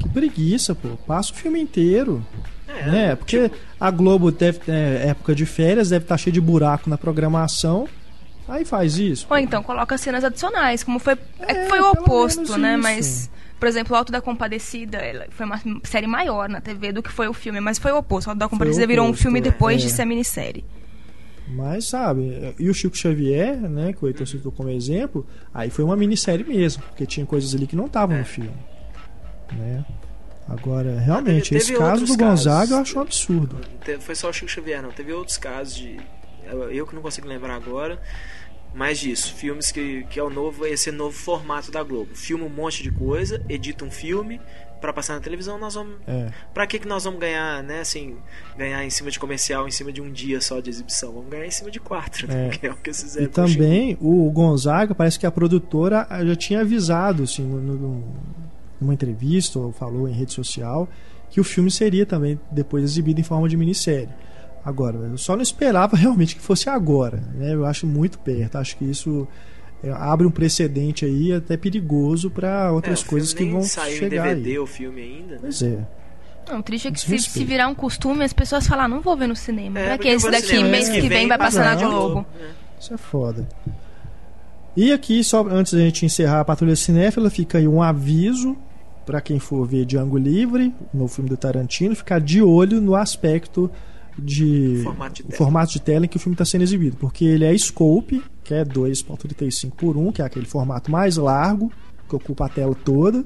Que preguiça, pô. Passa o filme inteiro. É, né? Porque a Globo deve é, época de férias, deve estar cheio de buraco na programação. Aí faz isso. Ou então coloca cenas adicionais, como foi, é, É, que foi o oposto, né? isso. Mas, por exemplo, o Alto da Compadecida ela foi uma série maior na TV do que foi o filme, mas foi o oposto. O Alto da Compadecida virou um filme é. depois de É. ser minissérie. Mas, sabe, e o Chico Xavier, né, que o Heitor citou como exemplo, aí foi uma minissérie mesmo, porque tinha coisas ali que não estavam no filme. Né? Agora, realmente, teve esse caso do Gonzaga casos. eu acho um absurdo. Teve- Foi só o Chico Xavier, não. Teve outros casos de. Eu, eu que não consigo lembrar agora. Mais disso, filmes que, que é o novo, esse novo formato da Globo. Filma um monte de coisa, edita um filme pra passar na televisão, nós vamos. É. Pra que, que nós vamos ganhar, né, assim, ganhar em cima de comercial, em cima de um dia só de exibição? Vamos ganhar em cima de quatro, né? É. [laughs] Que é o que eles fizeram E também o Gonzaga, parece que a produtora já tinha avisado, assim, no- no- numa entrevista, ou falou em rede social, que o filme seria também depois exibido em forma de minissérie. Agora, eu só não esperava [laughs] realmente que fosse agora, né? Eu acho muito perto, acho que isso é, abre um precedente aí até perigoso para É, outras o coisas que vão saiu chegar em DVD aí. o filme ainda, né? Pois é. Não, o triste é que se, se virar um costume, as pessoas falam, ah, não vou ver no cinema. É, pra que esse daqui, cinema, mês mês que vem, vai passar na Globo. Isso é foda. E aqui, só antes da gente encerrar a Patrulha Cinéfila, fica aí um aviso para quem for ver Django Livre, no filme do Tarantino, ficar de olho no aspecto de Formato de tela. formato de tela em que o filme está sendo exibido, porque ele é scope, que é 2.35 por 1, que é aquele formato mais largo, que ocupa a tela toda.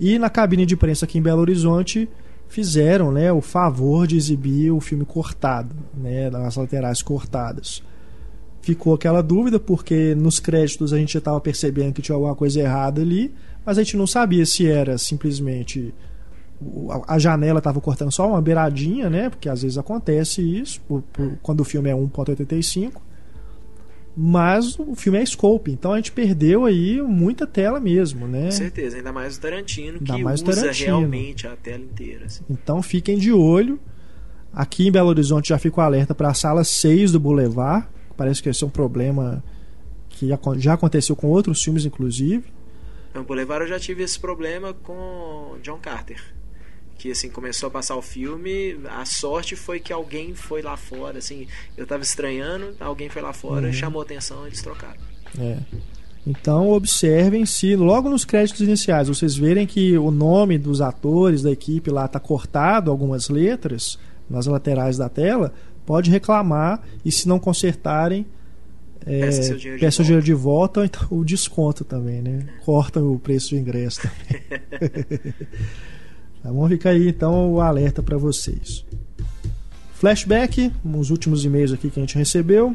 E na cabine de imprensa aqui em Belo Horizonte fizeram, né, o favor de exibir o filme cortado, né, nas laterais cortadas. Ficou aquela dúvida porque nos créditos a gente estava percebendo que tinha alguma coisa errada ali, mas a gente não sabia se era simplesmente a- janela estava cortando só uma beiradinha, né? Porque às vezes acontece isso quando o filme é 1.85. Mas o filme é scope, então a gente perdeu aí muita tela mesmo, né? Com certeza, ainda mais o Tarantino, Ainda que usa Tarantino. realmente a tela inteira. assim. Então fiquem de olho. Aqui em Belo Horizonte já fico alerta para a sala 6 do Boulevard. Parece que esse é um problema que já aconteceu com outros filmes, inclusive. No Boulevard eu já tive esse problema com John Carter. Que assim, começou a passar o filme, a sorte foi que alguém foi lá fora, assim, eu tava estranhando, alguém foi lá fora, Uhum. chamou atenção, eles trocaram. É. Então observem se logo nos créditos iniciais vocês verem que o nome dos atores da equipe lá está cortado algumas letras nas laterais da tela, pode reclamar e se não consertarem é, Peça seu dinheiro de peça o volta. dinheiro de volta ou então o desconto também, né? Cortam o preço do ingresso também. [laughs] tá bom? Fica aí então o alerta para vocês. Flashback, os últimos e-mails aqui que a gente recebeu.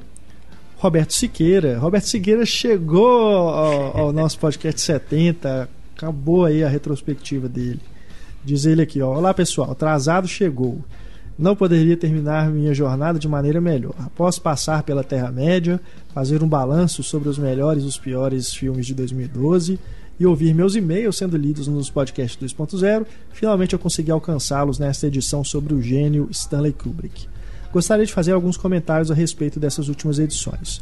Roberto Siqueira. Roberto Siqueira chegou ao, ao nosso podcast 70. Acabou aí a retrospectiva dele. Diz ele aqui, ó. Olá pessoal, atrasado chegou. Não poderia terminar minha jornada de maneira melhor. Após passar pela Terra-média, fazer um balanço sobre os melhores e os piores filmes de 2012 e ouvir meus e-mails sendo lidos nos podcasts 2.0, finalmente eu consegui alcançá-los nesta edição sobre o gênio Stanley Kubrick. Gostaria de fazer alguns comentários a respeito dessas últimas edições.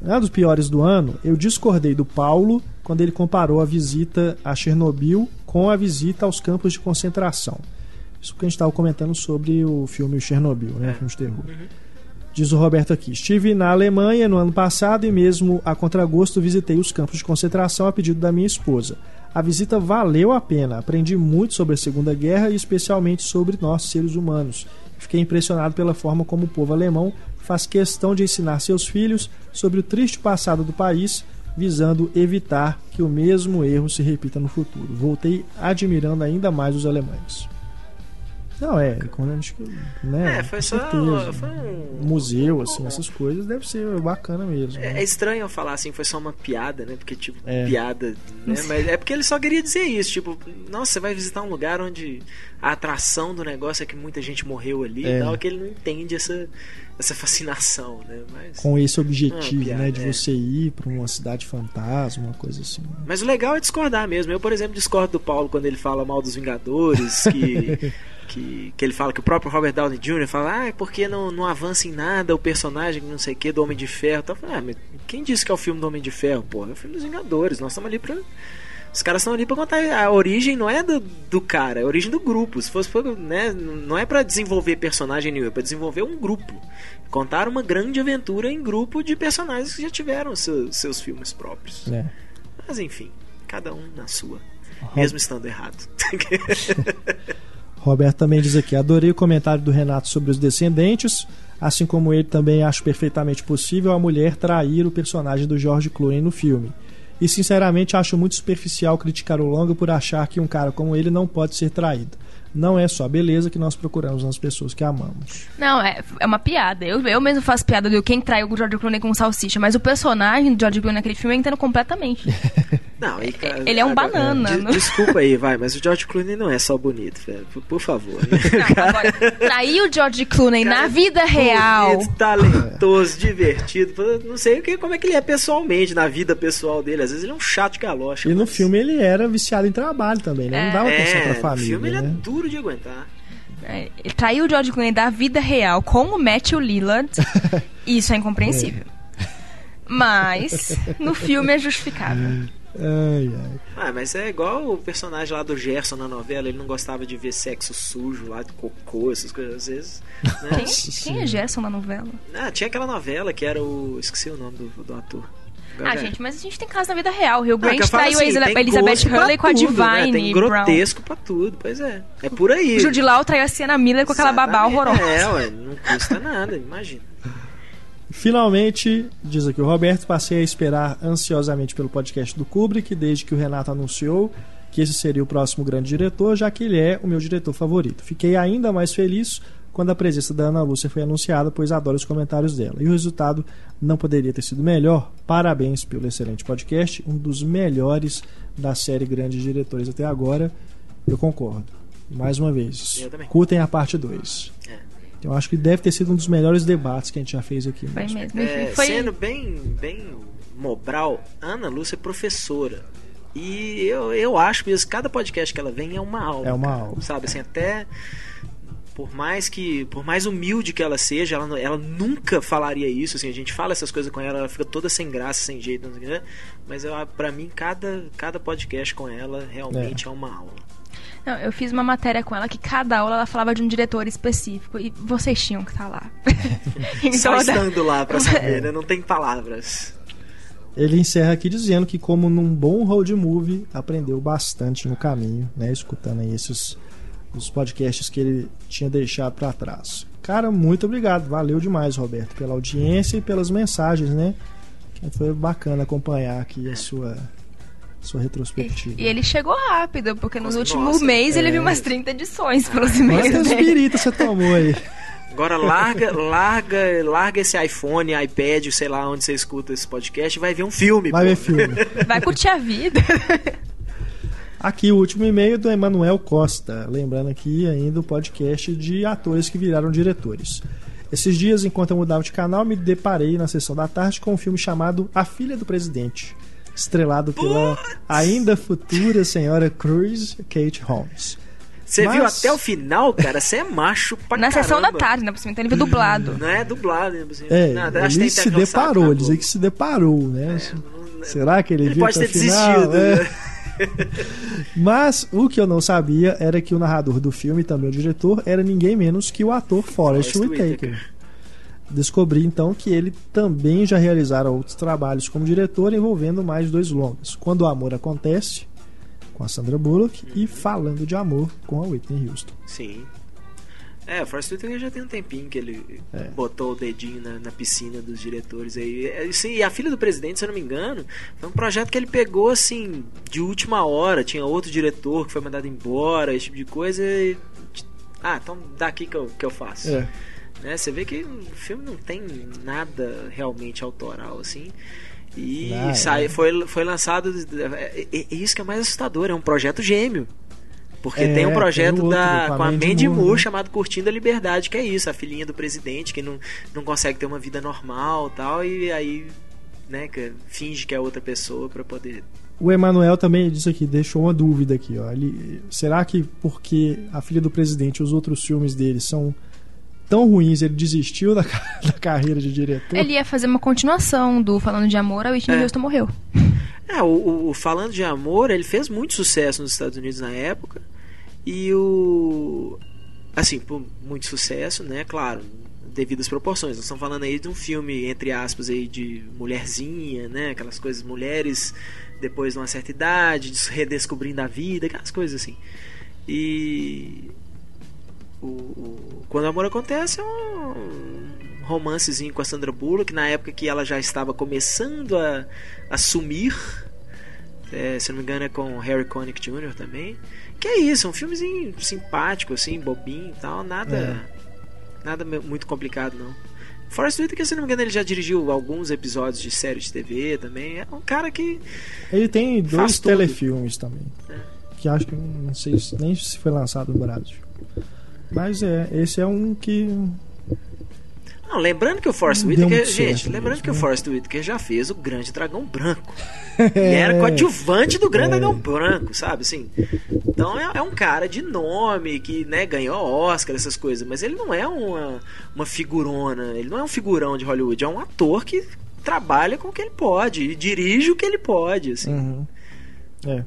Na dos piores do ano, eu discordei do Paulo quando ele comparou a visita a Chernobyl com a visita aos campos de concentração. Isso que a gente estava comentando sobre o filme Chernobyl, né? O filme de terror. Diz o Roberto aqui: Estive na Alemanha no ano passado e, mesmo a contragosto, visitei os campos de concentração a pedido da minha esposa. A visita valeu a pena. Aprendi muito sobre a Segunda Guerra e, especialmente, sobre nós, seres humanos. Fiquei impressionado pela forma como o povo alemão faz questão de ensinar seus filhos sobre o triste passado do país, visando evitar que o mesmo erro se repita no futuro. Voltei admirando ainda mais os alemães. Não, é, quando a gente. Né, É, foi só- certeza. foi um- museu, assim, essas coisas, deve ser bacana mesmo. É, né? é estranho eu falar assim, foi só uma piada, né? Porque, tipo, É. piada, né? Mas é porque ele só queria dizer isso, tipo, nossa, você vai visitar um lugar onde a atração do negócio é que muita gente morreu ali É. e tal, que ele não entende essa, essa fascinação, né? Mas, Com esse objetivo, Ah, piada, né, de é. você ir pra uma cidade fantasma, uma coisa assim. mas o legal é discordar mesmo. Eu, por exemplo, discordo do Paulo quando ele fala mal dos Vingadores, que. [laughs] Que, que ele fala que o próprio Robert Downey Jr. fala, ah, é porque não, não avança em nada o personagem, não sei o que, do Homem de Ferro. Tá? Ah, mas quem disse que é o filme do Homem de Ferro? Pô, é o filme dos Vingadores. Nós estamos ali pra. Os caras estão ali pra contar. A origem não é do, do cara, é a origem do grupo. Se fosse, né, não é pra desenvolver personagem nenhum, é pra desenvolver um grupo. Contar uma grande aventura em grupo de personagens que já tiveram seus, seus filmes próprios. né? Mas enfim, cada um na sua. Mesmo estando errado. [laughs] [laughs] Roberto também diz aqui: adorei o comentário do Renato sobre os descendentes. Assim como ele, também acho perfeitamente possível a mulher trair o personagem do George Clooney no filme. E sinceramente acho muito superficial criticar o longa por achar que um cara como ele não pode ser traído. Não é só a beleza que nós procuramos nas pessoas que amamos. Não, é, é uma piada. Eu, eu mesmo faço piada do quem traiu o George Clooney com salsicha, mas o personagem do George Clooney naquele filme eu entendo completamente. [laughs] Não, aí, cara, Ele é um agora, banana, de- não? Desculpa aí, vai, mas o George Clooney não é só bonito, velho. Por, por favor. né? Não, agora, trair o George Clooney na vida real. Bonito, talentoso, divertido. Não sei o que, como é que ele é pessoalmente, na vida pessoal dele. Às vezes ele é um chato de galocha. E no mas- filme ele era viciado em trabalho também, né? Não dava atenção é, pra no família. filme ele é né? Duro de aguentar. É, Ele traiu o George Clooney da vida real com o Matthew Lillard. [laughs] Isso é incompreensível. Mas no filme é justificável. Ai, ai. Ah, mas é igual o personagem lá do Gerson na novela, ele não gostava de ver sexo sujo lá, de cocô, essas coisas, às vezes. né? Quem, quem é Gerson na novela? Ah, tinha aquela novela que era o. Esqueci o nome do, do ator. Ah, já- gente, mas a gente tem caso na vida real. Rio Não, que Grant eu falo traiu a assim, Elizabeth pra Hurley com a tudo, Divine né? Tem Brown. grotesco pra tudo, pois é. É por aí. Jude Law traiu a Sienna Miller com aquela babá horrorosa. É, ué, não custa nada, imagina. Finalmente, diz aqui o Roberto, passei a esperar ansiosamente pelo podcast do Kubrick, desde que o Renato anunciou que esse seria o próximo grande diretor, já que ele é o meu diretor favorito. Fiquei ainda mais feliz quando a presença da Ana Lúcia foi anunciada, pois adoro os comentários dela. E o resultado não poderia ter sido melhor. Parabéns pelo excelente podcast, um dos melhores da série Grandes Diretores até agora. Eu concordo. Mais uma vez, Eu também. curtem a parte 2. É. Eu acho que deve ter sido um dos melhores debates que a gente já fez aqui. Foi mesmo. mesmo. É, foi... Sendo bem, bem Mobral, Ana Lúcia é professora. E eu, eu acho mesmo, cada podcast que ela vem é uma aula. É uma cara. aula. Sabe, assim, até por mais que por mais humilde que ela seja ela, ela nunca falaria isso assim a gente fala essas coisas com ela ela fica toda sem graça sem jeito né? mas pra mim cada cada podcast com ela realmente é, uma aula Não, eu fiz uma matéria com ela que cada aula ela falava de um diretor específico e vocês tinham que estar lá. [laughs] Então, só da- estando lá pra [laughs] saber né não tem palavras Ele encerra aqui dizendo que, como num bom road movie, aprendeu bastante no caminho, né? Escutando aí esses os podcasts que ele tinha deixado para trás. Cara, muito obrigado. Valeu demais, Roberto, pela audiência e pelas mensagens, né? Foi bacana acompanhar aqui a sua, sua retrospectiva. E ele chegou rápido, porque nos Nossa, últimos nossa, mês ele é. viu umas 30 edições pelos e-mails Quantas biritas [laughs] você tomou aí? Agora larga, larga, larga esse iPhone, iPad, sei lá onde você escuta esse podcast e vai ver um filme. Vai pô. ver filme. Vai curtir a vida. [laughs] Aqui o último e-mail do Emanuel Costa, lembrando aqui ainda o podcast de atores que viraram diretores. Esses dias, enquanto eu mudava de canal, me deparei na sessão da tarde com um filme chamado A Filha do Presidente, estrelado pela ainda futura senhora Cruz Kate Holmes. Você viu Mas- até o final, cara? Você é macho pra Na sessão da caramba. tarde, né? Por cima, então ele viu dublado. Não é dublado, né? É, nada, ele tem se deparou, na ele Globo. que se deparou, né? Não, Será que ele, Ele viu pode até ter o final? desistido. É. né? [laughs] Mas o que eu não sabia era que o narrador do filme também o diretor era ninguém menos que o ator Forrest Whitaker. Descobri então que ele também já realizara outros trabalhos como diretor envolvendo mais dois longas. Quando o amor acontece, com a Sandra Bullock, e Falando de Amor com a Whitney Houston. Sim. É, o Forrest Whitaker já tem um tempinho que ele É. botou o dedinho na, na piscina dos diretores aí. É, Sim, e a filha do presidente, se eu não me engano, foi um projeto que ele pegou assim, de última hora. Tinha outro diretor que foi mandado embora, esse tipo de coisa. e- Ah, então daqui que eu, que eu faço. É. Né? Você vê que o filme não tem nada realmente autoral assim. E Ah, sai, é. foi, foi lançado. É, é- é isso que é mais assustador, é um projeto gêmeo. Porque É, tem um tem projeto o outro, da, com a com a Mandy Moore, Moore né? chamado Curtindo a Liberdade, que é isso, a filhinha do presidente que não, não consegue ter uma vida normal tal, e aí né, que finge que é outra pessoa pra poder. O Emanuel também disse aqui, deixou uma dúvida aqui. Ó. Ele, será que porque a filha do presidente e os outros filmes dele são tão ruins, ele desistiu da, [laughs] da carreira de diretor? Ele ia fazer uma continuação do Falando de Amor, a Whitney É. Houston morreu. É, o, o- Falando de Amor, ele fez muito sucesso nos Estados Unidos na época. E o. Assim, por muito sucesso, né? Claro, devido às proporções. Nós estamos falando aí de um filme, entre aspas, aí de mulherzinha, né? Aquelas coisas, mulheres depois de uma certa idade, des- redescobrindo a vida, aquelas coisas assim. E. O, o- Quando o Amor Acontece é um romancezinho com a Sandra Bullock, na época que ela já estava começando a, a sumir. É, se não me engano é com Harry Connick Jr. também. Que é isso, é um filmezinho simpático, assim, bobinho e tal, nada, nada me- muito complicado não. Forrest Whitaker, se não me engano, ele já dirigiu alguns episódios de série de TV também. É um cara que Ele tem dois tudo. telefilmes também. Que acho que não sei se- nem se foi lançado no Brasil. Mas é, esse é um que. Não, lembrando que o deu Whitaker, gente, lembrando mesmo, que o né? Forrest Whitaker já fez o Grande Dragão Branco. Ele [laughs] era coadjuvante do Grande É. Dragão Branco, sabe assim? Então é, é um cara de nome que, né, ganhou Oscar, essas coisas, mas ele não é uma, uma figurona, ele não é um figurão de Hollywood, é um ator que trabalha com o que ele pode e dirige o que ele pode, assim. Uhum. É.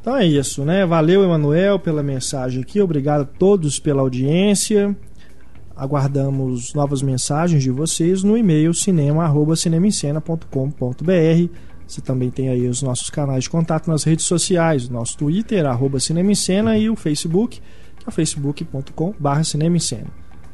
Então é isso, né? Valeu, Emanuel, pela mensagem aqui. Obrigado a todos pela audiência. Aguardamos novas mensagens de vocês no e-mail cinema@cinemascena.com.br. Você também tem aí os nossos canais de contato nas redes sociais, nosso Twitter, arroba Cinema em Cena, e o Facebook, que é Cinema em Cena.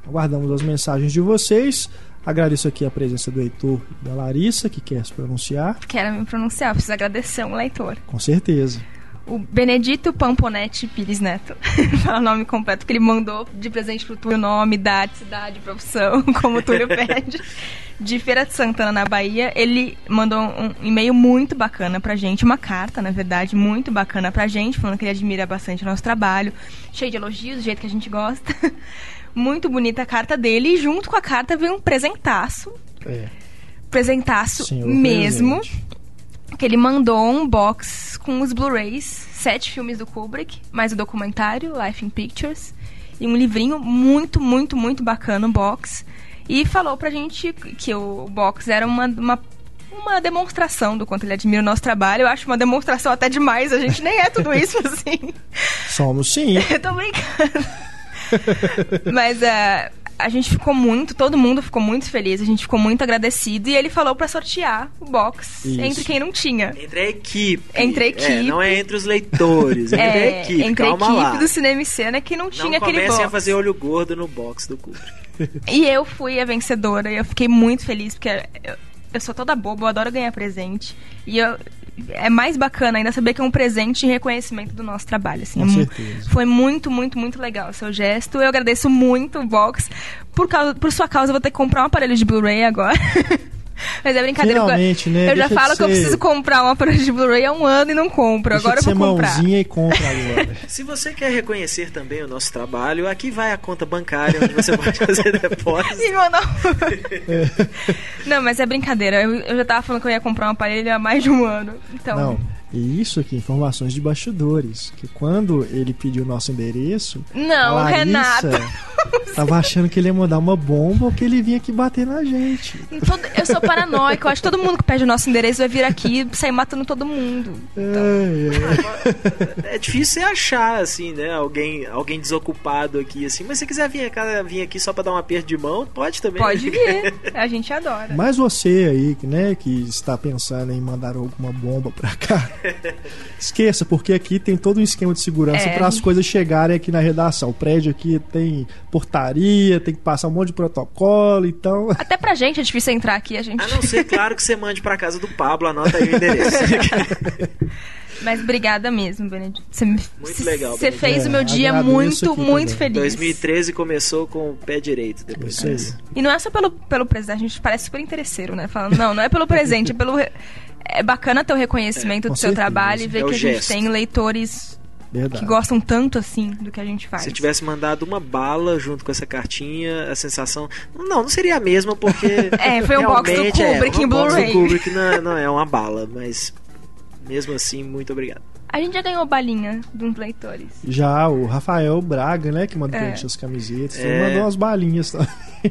Aguardamos as mensagens de vocês. Agradeço aqui a presença do Heitor e da Larissa, que quer se pronunciar. Quero me pronunciar, preciso agradecer um leitor. Com certeza. O Benedito Pamponete Pires Neto. [laughs] Fala o nome completo que ele mandou de presente pro Túlio, nome, idade, cidade, profissão, [laughs] como o Túlio pede. De Feira de Santana, na Bahia. Ele mandou um e-mail muito bacana pra gente, uma carta, na verdade, muito bacana pra gente, falando que ele admira bastante o nosso trabalho, cheio de elogios, do jeito que a gente gosta. [laughs] Muito bonita a carta dele, e junto com a carta veio um presentaço. É. Presentaço Senhor mesmo presente. Que ele mandou um box com os Blu-rays, sete filmes do Kubrick, mais o documentário Life in Pictures e um livrinho muito, muito, muito bacana, o box. E falou pra gente que o box era uma, uma, uma demonstração do quanto ele admira o nosso trabalho. Eu acho uma demonstração até demais, a gente nem é tudo [laughs] isso assim. Somos sim. [laughs] Eu tô brincando. Mas é, a gente ficou muito, todo mundo ficou muito feliz, a gente ficou muito agradecido. E ele falou pra sortear o box Isso. entre quem não tinha. Entre a equipe. Entre a É, equipe. não é entre os leitores, é [laughs] entre a É, equipe. entre a calma equipe lá. do Cinema e Cena que não Não tinha aquele comecem box. a fazer olho gordo no box do Kubrick. E eu fui a vencedora e eu fiquei muito feliz, porque eu, eu sou toda boba, eu adoro ganhar presente. E eu, é mais bacana ainda saber que é um presente em reconhecimento do nosso trabalho. Assim, Com é certeza. Foi muito, muito, muito legal o seu gesto. Eu agradeço muito o box. Por, causa, por sua causa, eu vou ter que comprar um aparelho de Blu-ray agora. [laughs] [laughs] Mas é brincadeira. Finalmente, né? Eu já falo que eu preciso comprar um aparelho de Blu-ray há um ano e não compro. Deixa agora de eu vou comprar. mãozinha e compra agora. [laughs] Se você quer reconhecer também o nosso trabalho, aqui vai a conta bancária onde você pode fazer [laughs] depósito. E mandar um- Não, mas é brincadeira. Eu, eu já tava falando que eu ia comprar um aparelho há mais de um ano. Então, Não. E isso aqui, informações de bastidores. Que quando ele pediu o nosso endereço, Não, Larissa Renato. [laughs] Tava achando que ele ia mandar uma bomba ou que ele vinha aqui bater na gente. Eu sou paranoica, eu acho que todo mundo que pede o nosso endereço vai vir aqui e sair matando todo mundo. É, é. É difícil você achar, assim, né? Alguém, alguém desocupado aqui, assim. Mas se você quiser vir, cá- vir aqui só pra dar um aperto de mão, pode também. Pode vir, [laughs] a gente adora. Mas você aí, que, né, que está pensando em mandar alguma bomba pra cá, [laughs] esqueça, porque aqui tem todo um esquema de segurança É. para as coisas chegarem aqui na redação. O prédio aqui tem portaria, tem que passar um monte de protocolo, então. [laughs] Até pra gente é difícil entrar aqui, a gente. A não ser, claro, que você mande pra casa do Pablo, anota aí o endereço. [laughs] Mas obrigada mesmo, Benedito. Você, Muito legal, Você fez É, o meu dia agradeço muito, muito também. feliz. 2013 começou com o pé direito, depois dessa. E não é só pelo, pelo presente, a gente parece super interesseiro, né? Falando, não, não é pelo presente, é pelo. É bacana ter o reconhecimento É, do seu certeza. trabalho e ver É que a gente gesto. tem leitores Verdade. que gostam tanto assim do que a gente faz. Se eu tivesse mandado uma bala junto com essa cartinha, a sensação. Não, não seria a mesma, porque. [laughs] É, foi um box do é, Kubrick um em box do Blu-ray. Kubrick não, é- não é uma bala, mas. Mesmo assim, muito obrigado. A gente já ganhou balinha de uns leitores. Já o Rafael Braga, né, que mandou É. pra gente as camisetas, É. ele mandou umas balinhas também.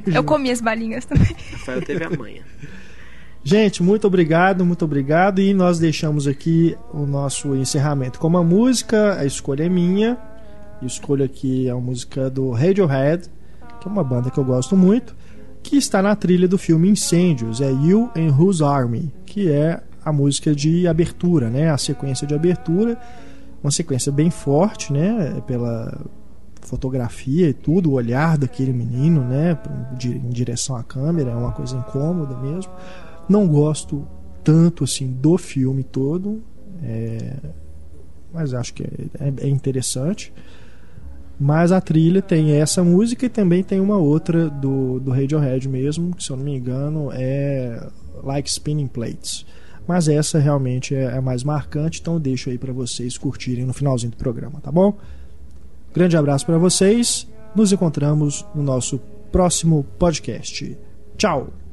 Eu comi as balinhas também. Rafael teve a manha. [laughs] Gente, muito obrigado, muito obrigado. E nós deixamos aqui o nosso encerramento com uma música. A escolha é minha. Eu escolho aqui a música do Radiohead, que é uma banda que eu gosto muito, que está na trilha do filme Incêndios. É You and Whose Army, que é a música de abertura, né? A sequência de abertura. Uma sequência bem forte, né? Pela fotografia e tudo, o olhar daquele menino, né? Em direção à câmera, é uma coisa incômoda mesmo. Não gosto tanto assim do filme todo, é, mas acho que é, é interessante. Mas a trilha tem essa música e também tem uma outra do, do Radiohead mesmo, que se eu não me engano é Like Spinning Plates. Mas essa realmente é, é mais marcante, então deixo aí para vocês curtirem no finalzinho do programa, tá bom? Grande abraço para vocês, nos encontramos no nosso próximo podcast. Tchau!